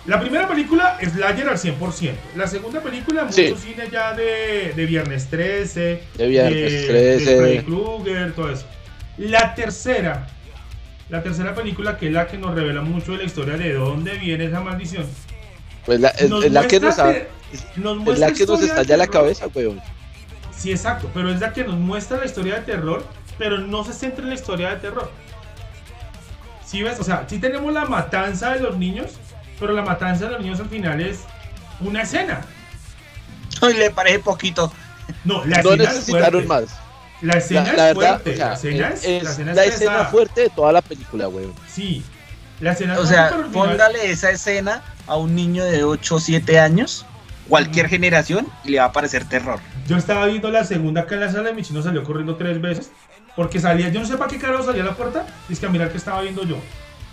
la primera película es Slayer al 100%. La segunda película, mucho cine ya de, de, Viernes 13, de Viernes 13, de Freddy Krueger, todo eso. La tercera la tercera película, que es la que nos revela mucho de la historia de dónde viene esa maldición. Pues la, es, la que nos, es la que nos estalla la cabeza, weón. Sí, exacto, pero es la que nos muestra la historia de terror, pero no se centra en la historia de terror. ¿Sí ves? O sea, sí tenemos la matanza de los niños, pero la matanza de los niños al final es una escena. Hoy le parece poquito. No, la no necesitaron más. La escena es fuerte. la escena es, la escena, fuerte de toda la película, güey. Sí. La escena o sea, póngale esa escena a un niño de 8 o 7 años, cualquier generación, y le va a parecer terror. Yo estaba viendo la segunda acá en la sala, mi chino salió corriendo tres veces, porque salía, yo no sé para qué carajo salía a la puerta, y es que a mirar que estaba viendo yo.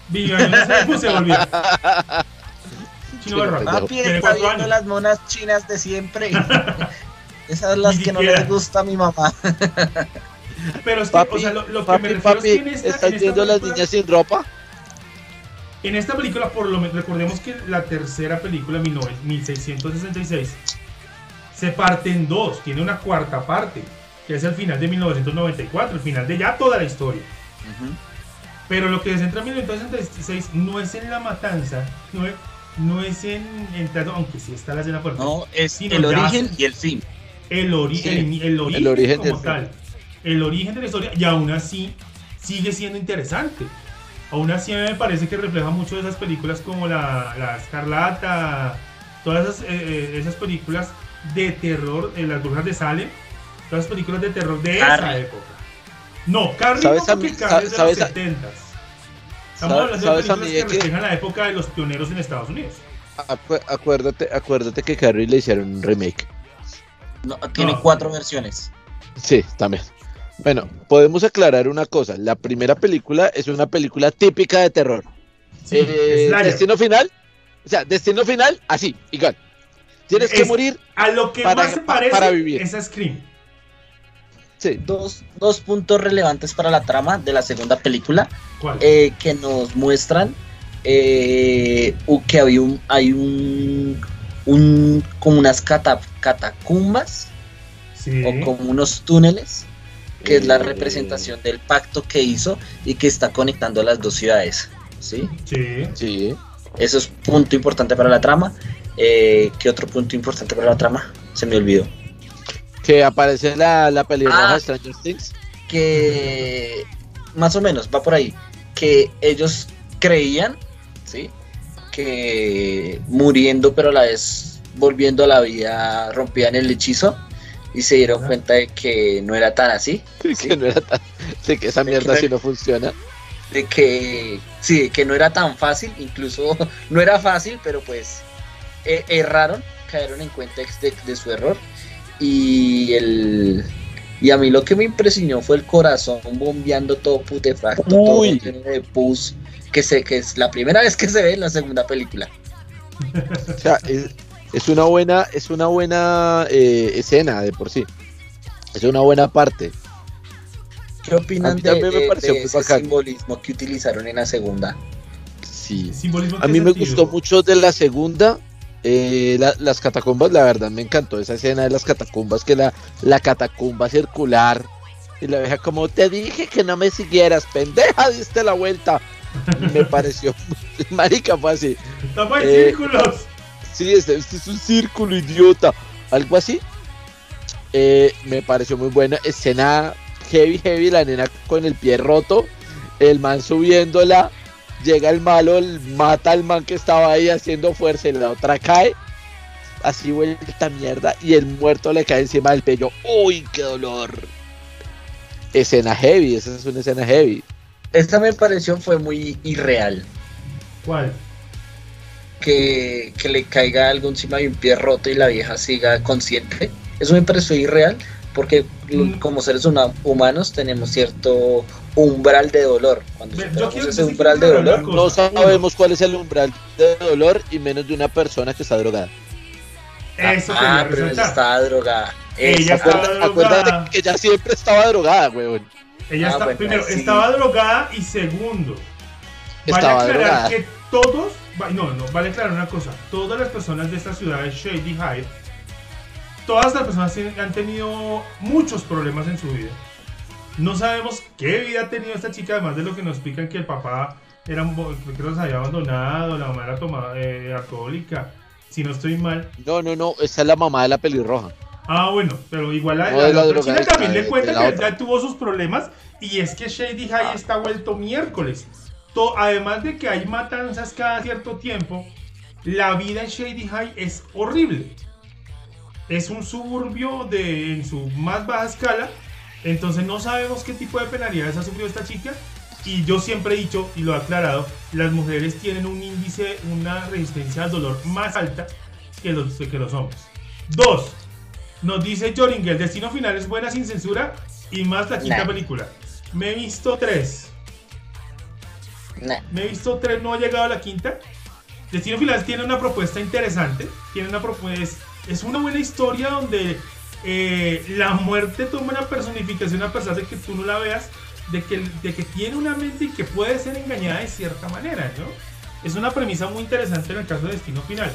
Vi, yo no sé, pues se volvió. Chino Berro. Papi está viendo las monas chinas de siempre. Esas son las que no les gusta a mi mamá. Pero es que, o sea, lo, lo que me refiero es que en esta, ¿Estás viendo las niñas sin ropa? En esta película, por lo menos, recordemos que la tercera película, 1666, se parte en dos, tiene una cuarta parte, que es el final de 1994, el final de ya toda la historia. Pero lo que se centra en 1966 no es en la matanza, no es, no es en, en aunque sí está la escena fuerte. No, es el origen y el fin el, origen, el, origen, como tal, el origen de la historia, y aún así sigue siendo interesante. Aún así me parece que refleja mucho de esas películas como La, la Escarlata, todas esas, eh, eh, esas películas de terror, en las brujas de Salem, todas las películas de terror de esa época. No, Carrie ¿Sabes no porque Carrie es de los 70 Estamos hablando de películas que reflejan la época de los pioneros en Estados Unidos. acuérdate, acuérdate que Carrie le hicieron un remake tiene cuatro versiones. Sí, también. Bueno, podemos aclarar una cosa. La primera película es una película típica de terror. Eh, destino final. O sea, destino final, así, igual. Tienes que morir a lo que para, más se parece para vivir. Es Scream. Sí. Dos, dos, puntos relevantes para la trama de la segunda película eh, que nos muestran eh, que había un, hay un, un, como unas catacumbas o como unos túneles, que es la representación del pacto que hizo y que está conectando las dos ciudades. ¿Sí? Sí. sí. Eso es punto importante para la trama. Eh, ¿Qué otro punto importante para la trama? Se me olvidó. Que aparece la, la película ah, Stranger Things. Que más o menos va por ahí. Que ellos creían, ¿sí? que muriendo pero a la vez volviendo a la vida rompían el hechizo y se dieron cuenta de que no era tan así. Que no era tan, de que esa mierda sí no funciona. De que sí, que no era tan fácil, incluso no era fácil, pero pues e, erraron, cayeron en cuenta de, su error y el Y a mí lo que me impresionó fue el corazón bombeando todo putefacto, todo de pus, que, sé que es la primera vez que se ve en la segunda película. o sea, es, una buena, es una buena eh, escena de por sí. Es una buena parte. ¿Qué opinan de, ese simbolismo que utilizaron en la segunda? Sí. A mí me gustó mucho de la segunda. Eh, las catacumbas, la verdad, me encantó esa escena de las catacumbas, que la, la catacumba circular. Y la vieja como, te dije que no me siguieras, pendeja, diste la vuelta. Me pareció, marica, fue así. Estamos en eh, círculos. Sí, este, este, es un círculo, idiota. Algo así. Eh, me pareció muy buena. Escena heavy, heavy, la nena con el pie roto, el man subiéndola, llega el malo, mata al man que estaba ahí haciendo fuerza y la otra cae, así vuelta mierda, y el muerto le cae encima del pecho. ¡Uy, qué dolor! Escena heavy, esa es una escena heavy. Esta me pareció fue muy irreal. ¿Cuál? Que, que le caiga algo encima de un pie roto y la vieja siga consciente. Eso me pareció irreal porque mm. como seres humanos tenemos cierto umbral de dolor. Cuando ese umbral de dolor, no sabemos cuál es el umbral de dolor y menos de una persona que está drogada. Eso ah, pero ella estaba drogada. Ella estaba drogada. Acuérdate que ella siempre estaba drogada, weón. Ella ah, primero, estaba drogada y segundo, vale aclarar que todos, no, no, vale aclarar una cosa, todas las personas de esta ciudad de Shady High todas las personas han tenido muchos problemas en su vida. No sabemos qué vida ha tenido esta chica, además de lo que nos explican que el papá era, creo que los había abandonado, la mamá era tomada, eh, alcohólica, si no estoy mal. No, no, no, esa es la mamá de la pelirroja. Ah, bueno, pero igual la, la, la, chica también le cuenta que ya tuvo sus problemas y es que Shady High ah. está vuelto miércoles. además de que hay matanzas cada cierto tiempo, la vida en Shady High es horrible es un suburbio de, en su más baja escala, entonces no sabemos qué tipo de penalidades ha sufrido esta chica. Y yo siempre he dicho, y lo he aclarado, las mujeres tienen un índice, una resistencia al dolor más alta que los, que los hombres. Dos, nos dice Joring, el destino final es buena sin censura y más la quinta película. Me he visto tres. Me he visto tres, no ha llegado a la quinta. Destino final tiene una propuesta interesante, tiene una propuesta es una buena historia donde eh, la muerte toma una personificación a pesar de que tú no la veas, de que, de que tiene una mente y que puede ser engañada de cierta manera, ¿no? Es una premisa muy interesante en el caso de Destino Final.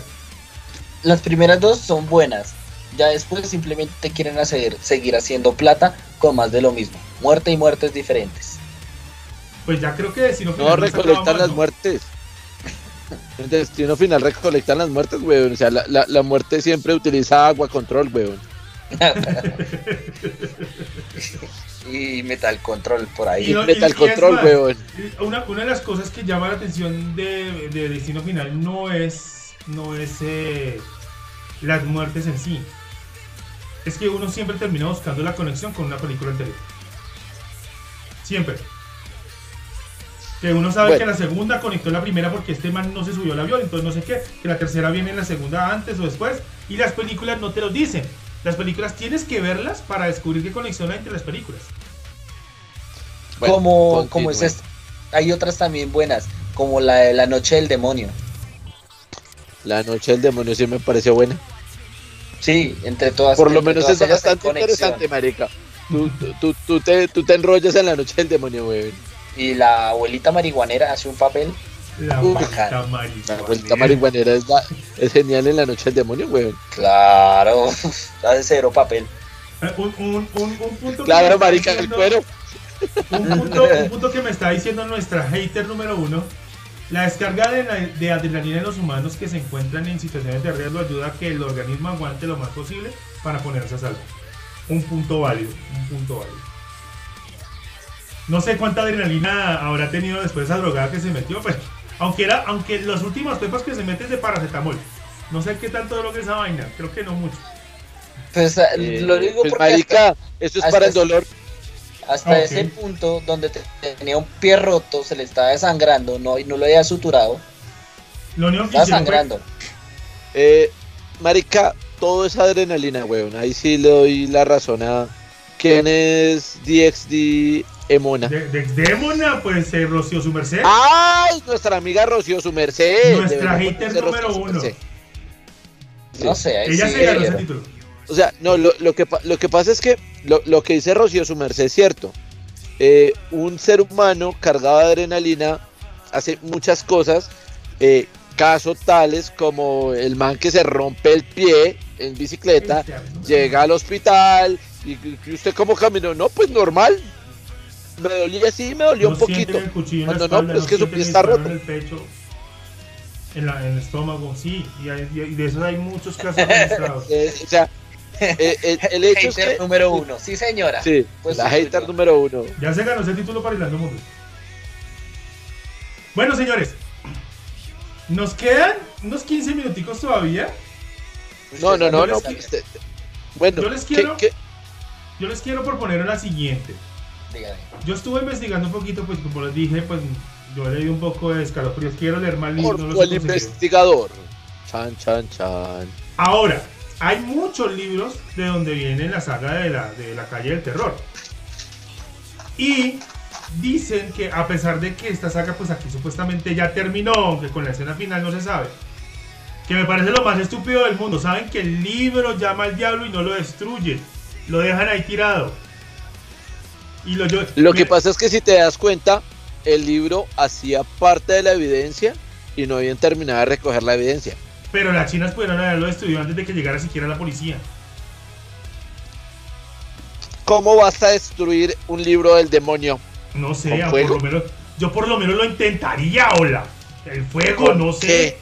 Las primeras dos son buenas, ya después simplemente quieren hacer, seguir haciendo plata con más de lo mismo. Muerte y muertes diferentes. Pues ya creo que Destino Final. No, recolectar las muertes. El destino final recolectan las muertes, weón. O sea, la, la, muerte siempre utiliza agua control, weón. y metal control por ahí. Y, metal control, weón. Una, una, de las cosas que llama la atención de, de Destino Final no es, no es eh, las muertes en sí. Es que uno siempre termina buscando la conexión con una película anterior. Siempre. Que uno sabe que la segunda conectó la primera porque este man no se subió al avión, entonces no sé qué. Que la tercera viene en la segunda antes o después. Y las películas no te lo dicen. Las películas tienes que verlas para descubrir qué conexión hay entre las películas. como, como es esta. Hay otras también buenas, como la de La Noche del Demonio. La Noche del Demonio sí me pareció buena. Sí, entre todas. Por lo menos es bastante interesante, marica. Tú, tú, tú, te, tú te enrollas en La Noche del Demonio, güey. Y la abuelita marihuanera hace un papel. La abuelita marihuanera. La abuelita marihuanera es, genial en la noche del demonio, weón. Claro, hace cero papel. Eh, un, un, un, punto claro, marica, el cuero. Un punto, un punto que me está diciendo nuestra hater número uno. La descarga de, de, adrenalina en los humanos que se encuentran en situaciones de riesgo ayuda a que el organismo aguante lo más posible para ponerse a salvo. Un punto válido, un punto válido. No sé cuánta adrenalina habrá tenido después de esa drogada que se metió, pues. Aunque era, aunque las últimas pepas que se meten de paracetamol. No sé qué tanto droga esa vaina, creo que no mucho. Pues eh, lo digo pues, marica, eso es para el dolor. Hasta ese punto donde tenía un pie roto, se le estaba desangrando, no, y no lo había suturado. Lo único estaba sangrando. Eh, marica, todo es adrenalina, weón. Ahí sí le doy la razón a, ¿Quién es DXD Emona? DXD Emona, pues eh, Rocío Su Merced. ¡Ay! Nuestra amiga Rocío Su Merced. Nuestra hater número uno. No sé, Ella sí se ganó ese título. O sea, no, lo, lo, que, lo que pasa es que lo, lo que dice Rocío Su Merced es cierto. Eh, un ser humano cargado de adrenalina hace muchas cosas, eh, casos tales como el man que se rompe el pie en bicicleta, llega al hospital y, usted como caminó, no, pues normal. Me dolía así, me dolió No un poquito. el cuchillo en la Cuando no, pero es que su pie está roto. En el pecho, en, la- en el estómago, sí. Y, hay- y de esos hay muchos casos registrados. Eh, o sea, eh, el, el hecho es Hater que. número uno, sí señora. Sí, Pues la sí, hater número uno. Ya se ganó ese título para Hilando Mundos. Bueno, señores. Nos quedan unos 15 minuticos todavía. No, no, no, no. este, bueno, yo les ¿qué- quiero- qué- Yo les quiero proponer la siguiente. Dígame. Yo estuve investigando un poquito, pues como les dije, pues yo leído un poco de escalofríos. Quiero leer más libros. no el investigador. Chan, chan, chan. Ahora, hay muchos libros de donde viene la saga de la, de la calle del terror. Y dicen que a pesar de que esta saga pues aquí supuestamente ya terminó, aunque con la escena final no se sabe, que me parece lo más estúpido del mundo. Saben que el libro llama al diablo y no lo destruyen. Lo dejan ahí tirado. Y lo, yo, Lo que pasa es que si te das cuenta, el libro hacía parte de la evidencia y no habían terminado de recoger la evidencia. Pero las chinas pudieron haberlo destruido antes de que llegara siquiera la policía. ¿Cómo vas a destruir un libro del demonio? No sé, ¿Con a- fuego? por lo menos, yo por lo menos lo intentaría, hola. El fuego, ¿Con no sé.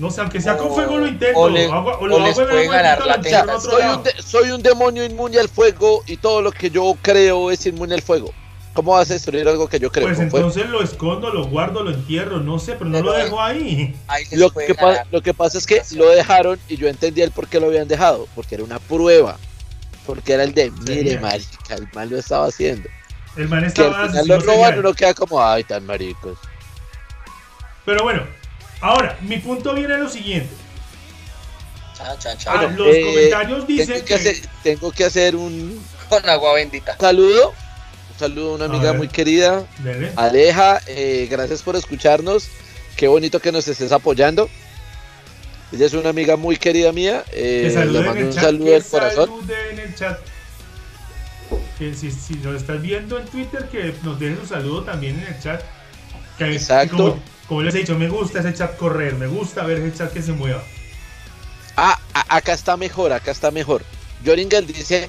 No sé, aunque sea con fuego lo intento. o le- lo hago- o les hago puede ganar la otro Soy un, de- soy un demonio inmune al fuego y todo lo que yo creo es inmune al fuego. ¿Cómo vas a destruir algo que yo creo? Pues fuego? entonces lo escondo, lo guardo, lo entierro, no sé, pero no Pero lo dejo ahí. Lo que, pa- ganar. lo que pasa es que lo dejaron y yo entendí el por qué lo habían dejado. Porque era una prueba. Porque era el de, mire, marica, el mal lo estaba haciendo. El man Que estaba al final lo roban uno queda como, ay, tan maricos. Pero bueno, ahora, mi punto viene a lo siguiente. Chan, chan, chan. Bueno, los eh, comentarios dicen Tengo que, que... hacer, tengo que hacer un Con agua bendita. saludo. Un saludo a una amiga muy querida, Dele. Aleja. eh, gracias por escucharnos. Qué bonito que nos estés apoyando. Ella es una amiga muy querida mía. eh, Que le mando el un chat. saludo que del corazón. en el chat. Que si, si nos estás viendo en Twitter, que nos dejes un saludo también en el chat. Que, Exacto. Como, como les he dicho, me gusta ese chat correr, me gusta ver ese chat que se mueva. Ah, acá está mejor, acá está mejor. Joringel dice,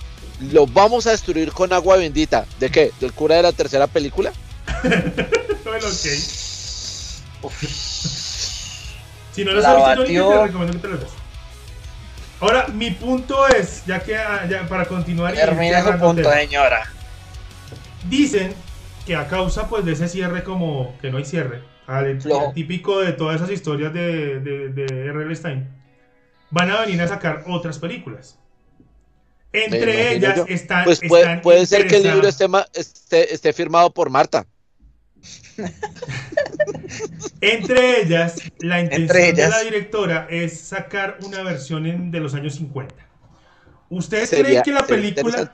lo vamos a destruir con agua bendita. ¿De qué? ¿Del cura de la tercera película? bueno, ok. Si no lo sabes, batió. te recomiendo que te lo veas. Ahora, mi punto es, ya que ah, ya para continuar Termina su punto, tema. señora. Dicen que a causa pues de ese cierre como que no hay cierre, al- típico de todas esas historias de, de, de R.L. Stein, van a venir a sacar otras películas. Entre ellas yo. están... Pues puede, están puede ser que el libro esté, esté, esté firmado por Marta. Entre ellas, la intención de la directora es sacar una versión en- de los años 50. ¿Ustedes Sería, creen que la película...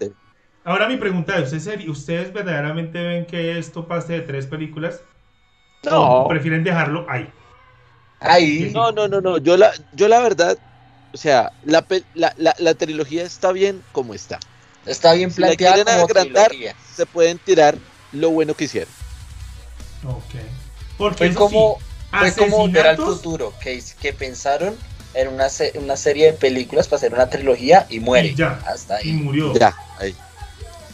Ahora mi pregunta es, ¿ustedes, ¿ustedes verdaderamente ven que esto pase de tres películas? No. ¿O prefieren dejarlo ahí? Ahí. No, no, no, no. Yo la, yo la verdad, o sea, la, la, la, la trilogía está bien como está. Está bien Si la planteada quieren como agrandar, trilogía. se pueden tirar lo bueno que hicieron. Ok. Porque Fue eso como, sí, fue como volver al futuro, que, que pensaron en una, se- una serie de películas para hacer una trilogía y muere. Y ya. Hasta y ahí. murió. Ya, ahí.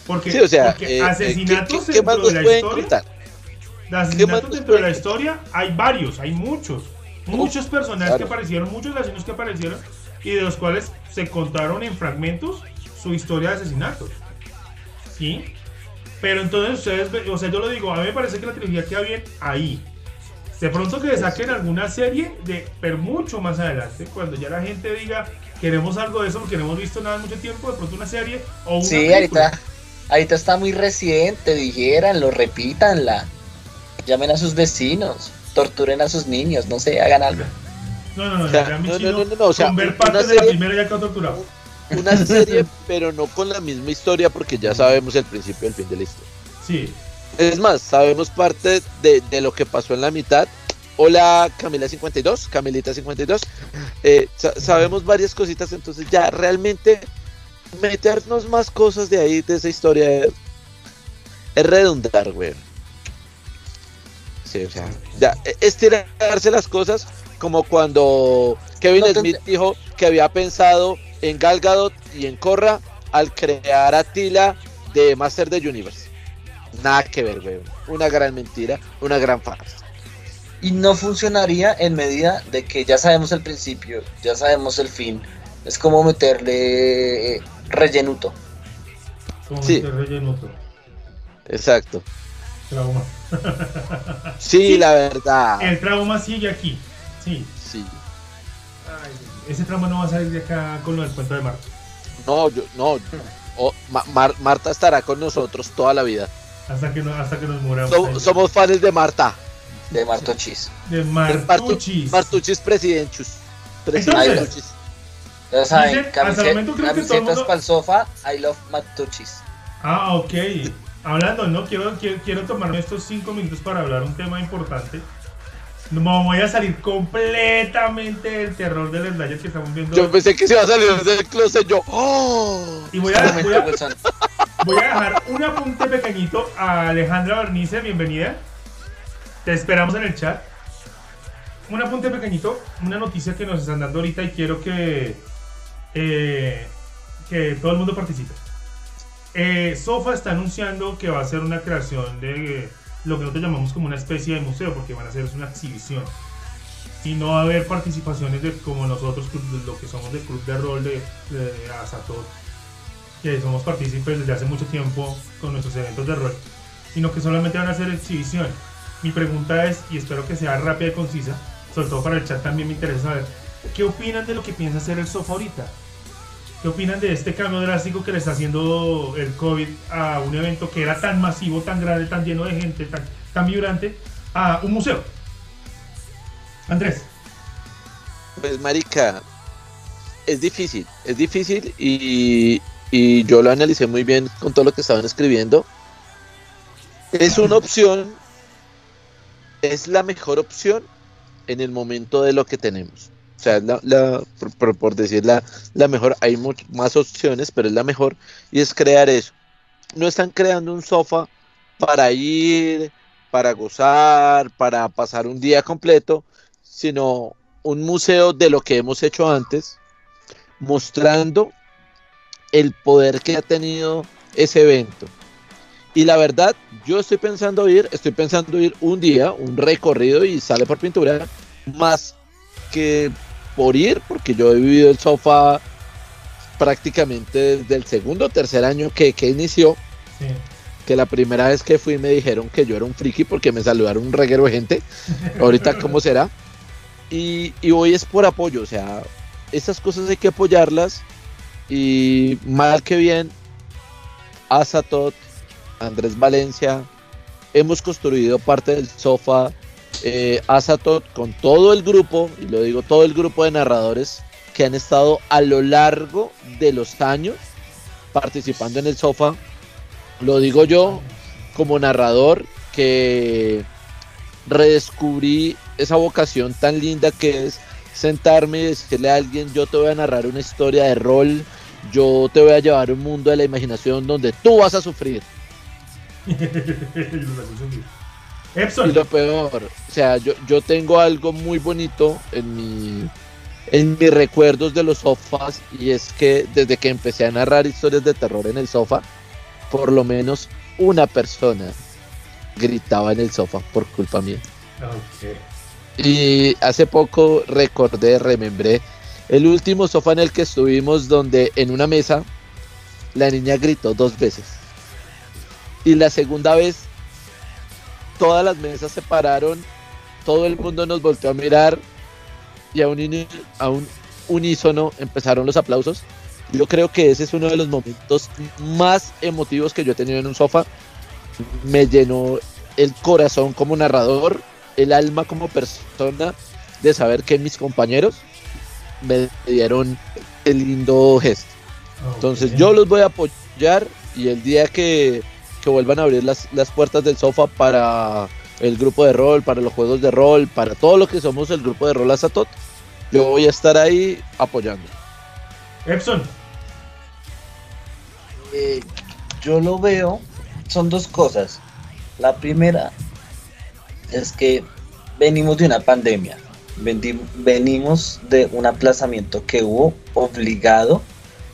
Porque, Sí, o sea, porque eh, eh, ¿qué, asesinatos qué- qué más nos pueden historia, contar? De asesinatos dentro de la historia hay varios, hay muchos. Muchos personajes claro. que aparecieron, muchos asesinos que aparecieron y de los cuales se contaron en fragmentos su historia de asesinatos. ¿Sí? Pero entonces ustedes, o sea, yo lo digo, a mí me parece que la trilogía queda bien ahí. De pronto que saquen alguna serie de, pero mucho más adelante, cuando ya la gente diga, queremos algo de eso porque no hemos visto nada en mucho tiempo, de pronto una serie o una Sí, película. ahorita, ahorita está muy reciente, dijeranlo, repítanla. Llamen a sus vecinos, torturen a sus niños, no sé, hagan algo. No, no, no, O sea, ya, no, no, no, no, no, o sea, con ver una partes de la serie- primera ya quedó torturado. una serie, pero no con la misma historia porque ya sabemos el principio y el fin de la historia. Sí. Es más, sabemos parte de, lo que pasó en la mitad. Hola Camila 52, Camilita 52. Eh, sabemos varias cositas, entonces ya realmente meternos más cosas de ahí, de esa historia, es, redundar, güey. O sea, ya, e, es tirarse las cosas como cuando Kevin Smith dijo que había pensado en Gal Gadot y en Korra al crear a Tila de Master the Universe. Nada que ver, güey. Una gran mentira, una gran farsa. Y no funcionaría en medida de que ya sabemos el principio, ya sabemos el fin. Es como meterle eh, rellenuto. Como sí. rellenuto. Exacto. Trauma. sí, la verdad. El trauma sigue aquí. Sí. Sí. ese trauma no va a salir de acá con lo del cuento de Marta. No, yo, no. Marta estará con nosotros toda la vida. Hasta que, hasta que nos muramos. somos fans de Marta. De Martuchis. De Martuchis. Martuchis presidenchus. Presidentuchis. Ya saben, camisetas para el sofá, I love Martuchis. Ah, ok. Hablando, ¿no? Quiero, quiero, quiero tomarme estos cinco minutos para hablar un tema importante. No voy a salir completamente del terror del slayer que estamos viendo. Yo pensé que se iba a salir del closet yo. ¡Oh! Y voy a, voy, a, voy a dejar un apunte pequeñito a Alejandra Bernice, bienvenida. Te esperamos en el chat. Un apunte pequeñito, una noticia que nos están dando ahorita y quiero que, eh, que todo el mundo participe. Eh, Sofa está anunciando que va a ser una creación de lo que nosotros llamamos como una especie de museo, porque van a ser una exhibición. Y no va a haber participaciones de como nosotros, lo que somos del club de rol de, de que somos partícipes desde hace mucho tiempo con nuestros eventos de rol, sino que solamente van a ser exhibición. Mi pregunta es, y espero que sea rápida y concisa, sobre todo para el chat también me interesa saber, ¿qué opinan de lo que piensa hacer el Sofa ahorita? ¿Qué opinan de este cambio drástico que le está haciendo el COVID a un evento que era tan masivo, tan grande, tan lleno de gente, tan, vibrante, a un museo? Andrés. Pues marica, es difícil, es difícil y yo lo analicé muy bien con todo lo que estaban escribiendo. Es una opción, es la mejor opción en el momento de lo que tenemos. O sea, la, por, por, decir la, mejor, hay muchas más opciones, pero es la mejor y es crear eso. No están creando un sofá para ir, para gozar, para pasar un día completo, sino un museo de lo que hemos hecho antes, mostrando el poder que ha tenido ese evento. Y la verdad, yo estoy pensando ir, estoy pensando ir un día, un recorrido y sale por pintura, más que por ir, porque yo he vivido el sofá prácticamente desde el segundo o tercer año que, inició. Que la primera vez que fui me dijeron que yo era un friki porque me saludaron un reguero de gente. Ahorita, ¿cómo será? Y, y hoy es por apoyo, o sea, estas cosas hay que apoyarlas. Y mal que bien, Asatot, Andrés Valencia, hemos construido parte del sofá eh, Asatot con todo el grupo, y lo digo todo el grupo de narradores que han estado a lo largo de los años participando en el sofá. Lo digo yo como narrador que redescubrí esa vocación tan linda que es sentarme y decirle a alguien yo te voy a narrar una historia de rol, yo te voy a llevar un mundo de la imaginación donde tú vas a sufrir. Y lo peor, o sea, yo, yo tengo algo muy bonito en mi en mis recuerdos de los sofás y es que desde que empecé a narrar historias de terror en el sofá, por lo menos una persona gritaba en el sofá por culpa mía. Y hace poco recordé, remembré el último sofá en el que estuvimos donde en una mesa la niña gritó dos veces. Y la segunda vez todas las mesas se pararon, todo el mundo nos volteó a mirar y a un, a un unísono empezaron los aplausos. Yo creo que ese es uno de los momentos más emotivos que yo he tenido en un sofá. Me llenó el corazón como narrador, el alma como persona, de saber que mis compañeros me dieron el lindo gesto. Entonces yo los voy a apoyar y el día que, que vuelvan a abrir las, las puertas del sofá para el grupo de rol, para los juegos de rol, para todo lo que somos el grupo de rol Azatot, yo voy a estar ahí apoyando. Epson. Eh, yo lo veo, son dos cosas. La primera es que venimos de una pandemia, venimos de un aplazamiento que hubo obligado,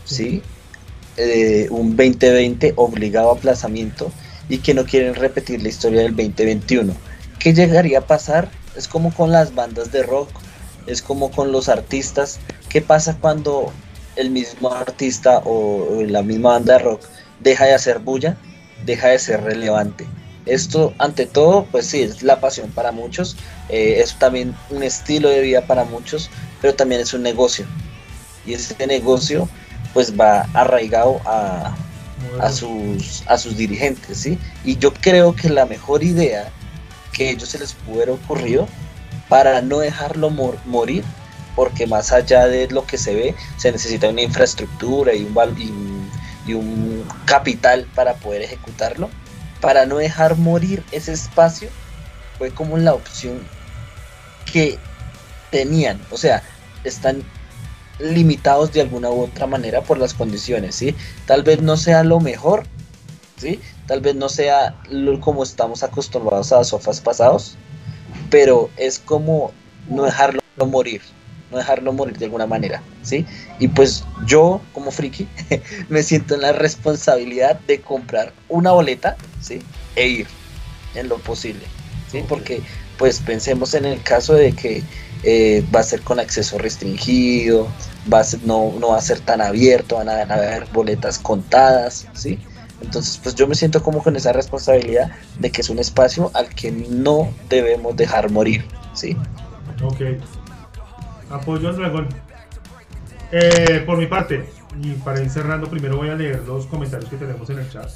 ¿sí? Eh, un 2020 obligado a aplazamiento y que no quieren repetir la historia del 2021. ¿Qué llegaría a pasar? Es como con las bandas de rock, es como con los artistas. ¿Qué pasa cuando el mismo artista o la misma banda de rock deja de hacer bulla, deja de ser relevante? Esto, ante todo, pues sí, es la pasión para muchos, eh, es también un estilo de vida para muchos, pero también es un negocio. Y ese negocio, pues va arraigado a, a, sus, a sus dirigentes, ¿sí? Y yo creo que la mejor idea que ellos se les pudo haber ocurrido para no dejarlo morir, porque más allá de lo que se ve, se necesita una infraestructura y un, y un capital para poder ejecutarlo para no dejar morir ese espacio, fue como la opción que tenían. O sea, están limitados de alguna u otra manera por las condiciones, ¿sí? Tal vez no sea lo mejor, ¿sí? Tal vez no sea lo, como estamos acostumbrados a sofás pasados, pero es como no dejarlo morir no dejarlo morir de alguna manera, ¿sí? Y pues yo, como friki, me siento en la responsabilidad de comprar una boleta, ¿sí? E ir en lo posible, ¿sí? Porque, pues pensemos en el caso de que eh, va a ser con acceso restringido, va no, no va a ser tan abierto, van a haber boletas contadas, ¿sí? Entonces, pues yo me siento como con esa responsabilidad de que es un espacio al que no debemos dejar morir, ¿sí? Ok. Apoyo al dragón. Eh, por mi parte, y para ir cerrando, primero voy a leer los comentarios que tenemos en el chat.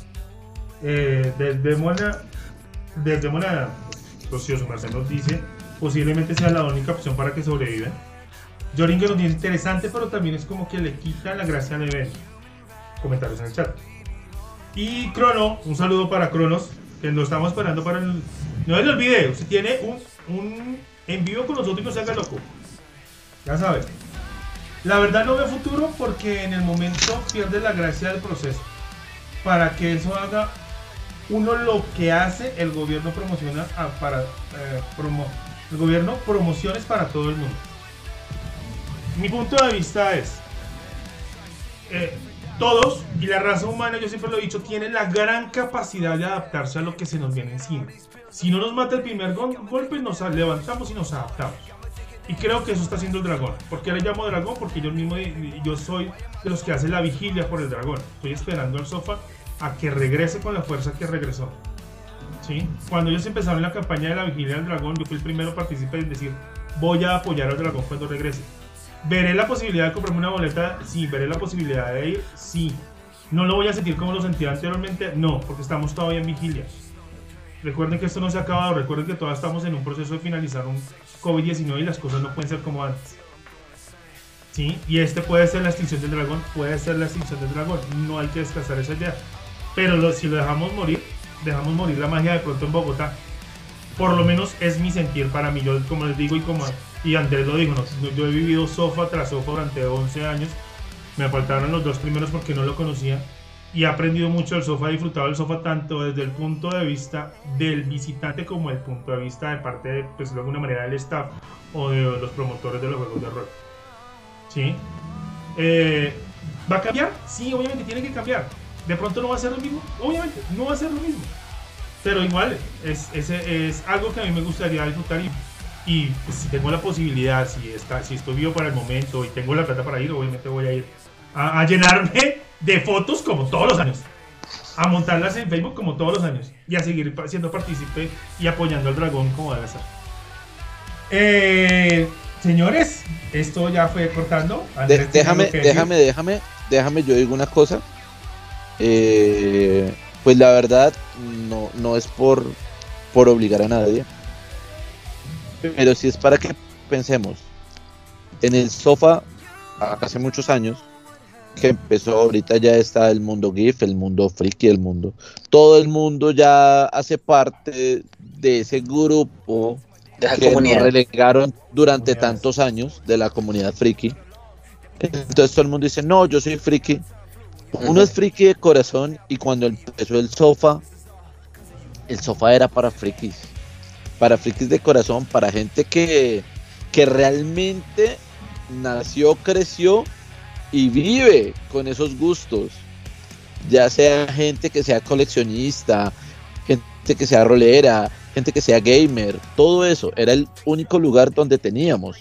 Eh, desde Mona, desde Mona, Marcelo nos dice, posiblemente sea la única opción para que sobrevivan. Jorin que nos dice interesante, pero también es como que le quita la gracia al evento. Comentarios en el chat. Y Crono, un saludo para Cronos, que nos estamos esperando para el... No se le olvide, si tiene un, un en vivo con nosotros y no se haga loco. Ya sabes. La verdad no veo futuro porque en el momento pierde la gracia del proceso. Para que eso haga uno lo que hace, el gobierno promociona para eh, el gobierno promociones para todo el mundo. Mi punto de vista es eh, todos y la raza humana, yo siempre lo he dicho, tienen la gran capacidad de adaptarse a lo que se nos viene encima. Si no nos mata el primer golpe, nos levantamos y nos adaptamos. Y creo que eso está haciendo el dragón. ¿Por qué le llamo dragón? Porque yo mismo yo soy de los que hacen la vigilia por el dragón. Estoy esperando al sofá a que regrese con la fuerza que regresó. ¿Sí? Cuando ellos empezaron la campaña de la vigilia del dragón, yo fui el primero participante en decir, voy a apoyar al dragón cuando regrese. ¿Veré la posibilidad de comprarme una boleta? Sí. ¿Veré la posibilidad de ir? Sí. ¿No lo voy a sentir como lo sentía anteriormente? No, porque estamos todavía en vigilia. Recuerden que esto no se ha acabado, recuerden que todavía estamos en un proceso de finalizar un COVID-19 y las cosas no pueden ser como antes. ¿Sí? Y este puede ser la extinción del dragón, puede ser la extinción del dragón, no hay que descansar esa idea. Pero si lo dejamos morir, dejamos morir la magia de pronto en Bogotá. Por lo menos es mi sentir para mí, yo como les digo y como y Andrés lo dijo, yo he vivido sofá tras sofá durante 11 años, me faltaron los dos primeros porque no lo conocía y he aprendido mucho del sofá, he disfrutado del sofá tanto desde el punto de vista del visitante como el punto de vista de parte, de, pues de alguna manera, del staff o de los promotores de los juegos de rol. ¿Sí? Eh, ¿Va a cambiar? Sí, obviamente tiene que cambiar. De pronto no va a ser lo mismo, obviamente, no va a ser lo mismo. Pero igual, es, es, es algo que a mí me gustaría disfrutar y, y pues, si tengo la posibilidad, si, está, si estoy vivo para el momento y tengo la plata para ir, obviamente voy a ir a, a llenarme de fotos como todos los años. A montarlas en Facebook como todos los años. Y a seguir siendo partícipe y apoyando al dragón como debe ser. Eh, señores, esto ya fue cortando. déjame, déjame, déjame, déjame, yo digo una cosa. Eh, pues la verdad, no, no es por, por obligar a nadie. Pero si es para que pensemos. En el sofá, hace muchos años, que empezó, ahorita ya está el mundo GIF, el mundo friki, el mundo. Todo el mundo ya hace parte de ese grupo De la que nos comunidad. relegaron durante tantos años de la comunidad friki. Entonces todo el mundo dice, no, yo soy friki. Uno es friki de corazón y cuando empezó el sofá, el sofá era para frikis. Para frikis de corazón, para gente que, que realmente nació, creció y vive con esos gustos. Ya sea gente que sea coleccionista, gente que sea rolera, gente que sea gamer, todo eso. Era el único lugar donde teníamos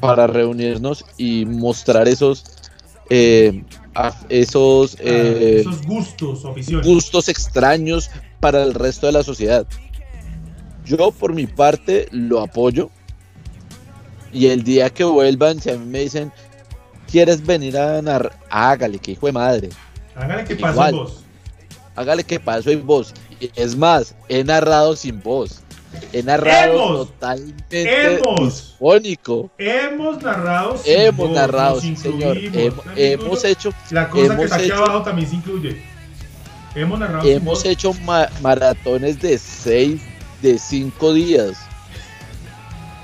para reunirnos y mostrar esos, eh, esos eh, esos gustos, aficiones. gustos extraños para el resto de la sociedad. Yo por mi parte lo apoyo y el día que vuelvan, si a mí me dicen, ¿quieres venir a narrar? Hágale, que hijo de madre. Hágale que pase Igual. vos. Hágale que paso. Y Es más, he narrado sin voz. He narrado Hemos. totalmente Hemos. Hemos narrado. sin Hemos voz, narrado, sí, señor. hemos incluyo- hecho, La cosa que hemos está aquí hecho- abajo también se incluye. Hemos narrado. sin hemos voz. hecho ma- maratones de seis, de cinco días.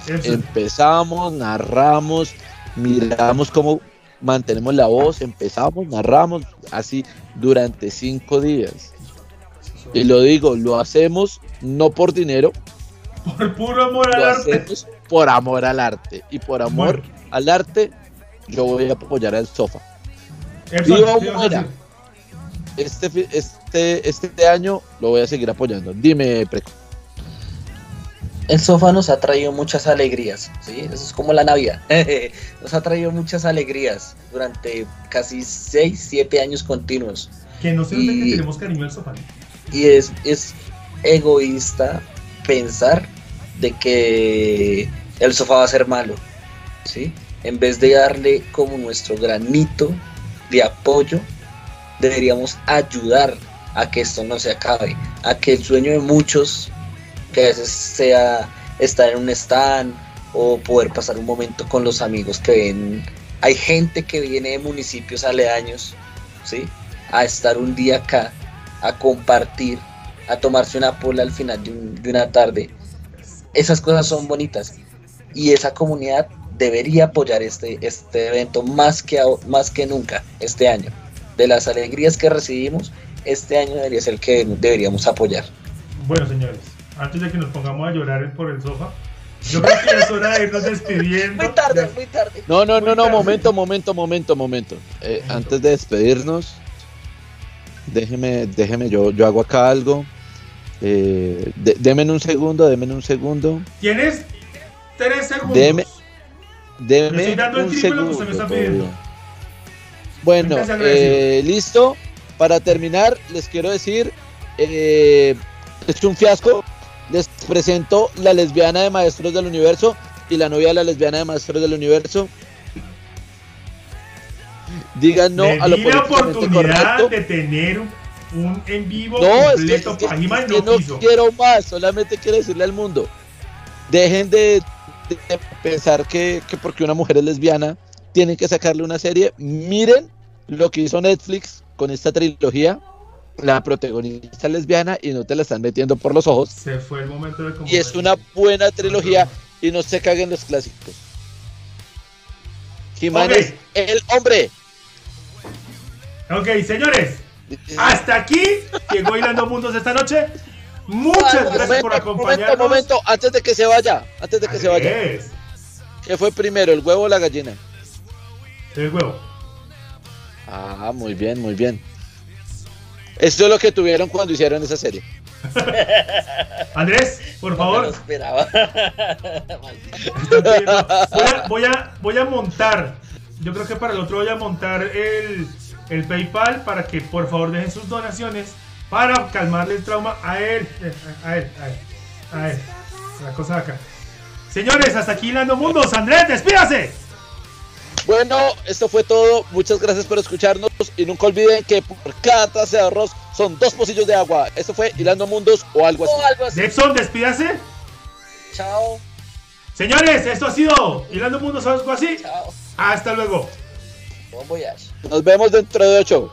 Eso. Empezamos, narramos, miramos cómo mantenemos la voz, empezamos, narramos, así durante cinco días. Y lo digo, lo hacemos no por dinero, Por puro amor al lo arte. por amor al arte. Y por amor al arte, yo voy a apoyar al sofá. Viva ¿qué ibas a muera. Este, este, este año lo voy a seguir apoyando. Dime, Preco. El sofá nos ha traído muchas alegrías, ¿sí? Eso es como la Navidad. nos ha traído muchas alegrías durante casi 6, 7 años continuos. Que no se note que Y- tenemos cariño al sofá. Y es, es egoísta pensar de que el sofá va a ser malo, ¿sí? En vez de darle como nuestro granito de apoyo, deberíamos ayudar a que esto no se acabe, a que el sueño de muchos, que a veces sea estar en un stand o poder pasar un momento con los amigos que ven. Hay gente que viene de municipios aledaños, ¿sí? A estar un día acá, a compartir, a tomarse una pola al final de, un- de una tarde. Esas cosas son bonitas y esa comunidad debería apoyar este, este evento más que, más que nunca este año. De las alegrías que recibimos, este año debería ser el que deberíamos apoyar. Bueno, señores, antes de que nos pongamos a llorar por el sofá, yo creo que ya es hora de irnos despidiendo. Muy tarde, Ya- muy tarde. No, no, no, Muy no, tarde. momento, momento, momento, momento. Eh, Momento. antes de despedirnos, déjeme, déjeme, yo, yo hago acá algo. Eh, de- deme un segundo, deme un segundo. Tienes tres segundos. Deme- Deme estoy dando el un triple de lo que segundo. usted me está pidiendo. Bueno, eh, listo. Para terminar, les quiero decir, eh, es un fiasco. Les presento la lesbiana de Maestros del Universo y la novia de la lesbiana de Maestros del Universo. Digan no a lo la oportunidad de tener un, un en vivo No, es que, completo. es que- es no que no quiso. quiero más, solamente quiero decirle al mundo, dejen de, pensar que, que porque una mujer es lesbiana tienen que sacarle una serie. Miren lo que hizo Netflix con esta trilogía, la protagonista es lesbiana y no te la están metiendo por los ojos. Se fue el momento de Y es una buena trilogía y no se caguen los clásicos. Jiménez, Ok. el hombre. Ok, señores, hasta aquí llegó Hilando Mundos esta noche. Muchas gracias por momento, acompañarnos. momento, antes de que se vaya, antes de que se vaya. Es ¿Qué fue primero, el huevo o la gallina? el huevo. Ah, muy bien, muy bien. Esto es lo que tuvieron cuando hicieron esa serie. Andrés, por No me lo favor, esperaba. a, voy, a, voy a montar. Yo creo que para el otro voy a montar el, el PayPal para que por favor dejen sus donaciones para calmarle el trauma a él. A él, a él, a él. La cosa de acá. Señores, hasta aquí Hilando Mundos. Andrés, despídase. Bueno, esto fue todo. Muchas gracias por escucharnos. Y nunca olviden que por cada taza de arroz son dos pocillos de agua. Esto fue Hilando Mundos o algo así. O algo así. Dexon, despídase. Chao, Señores, esto ha sido Hilando Mundos o algo así. chao. Hasta luego. Nos vemos dentro de ocho.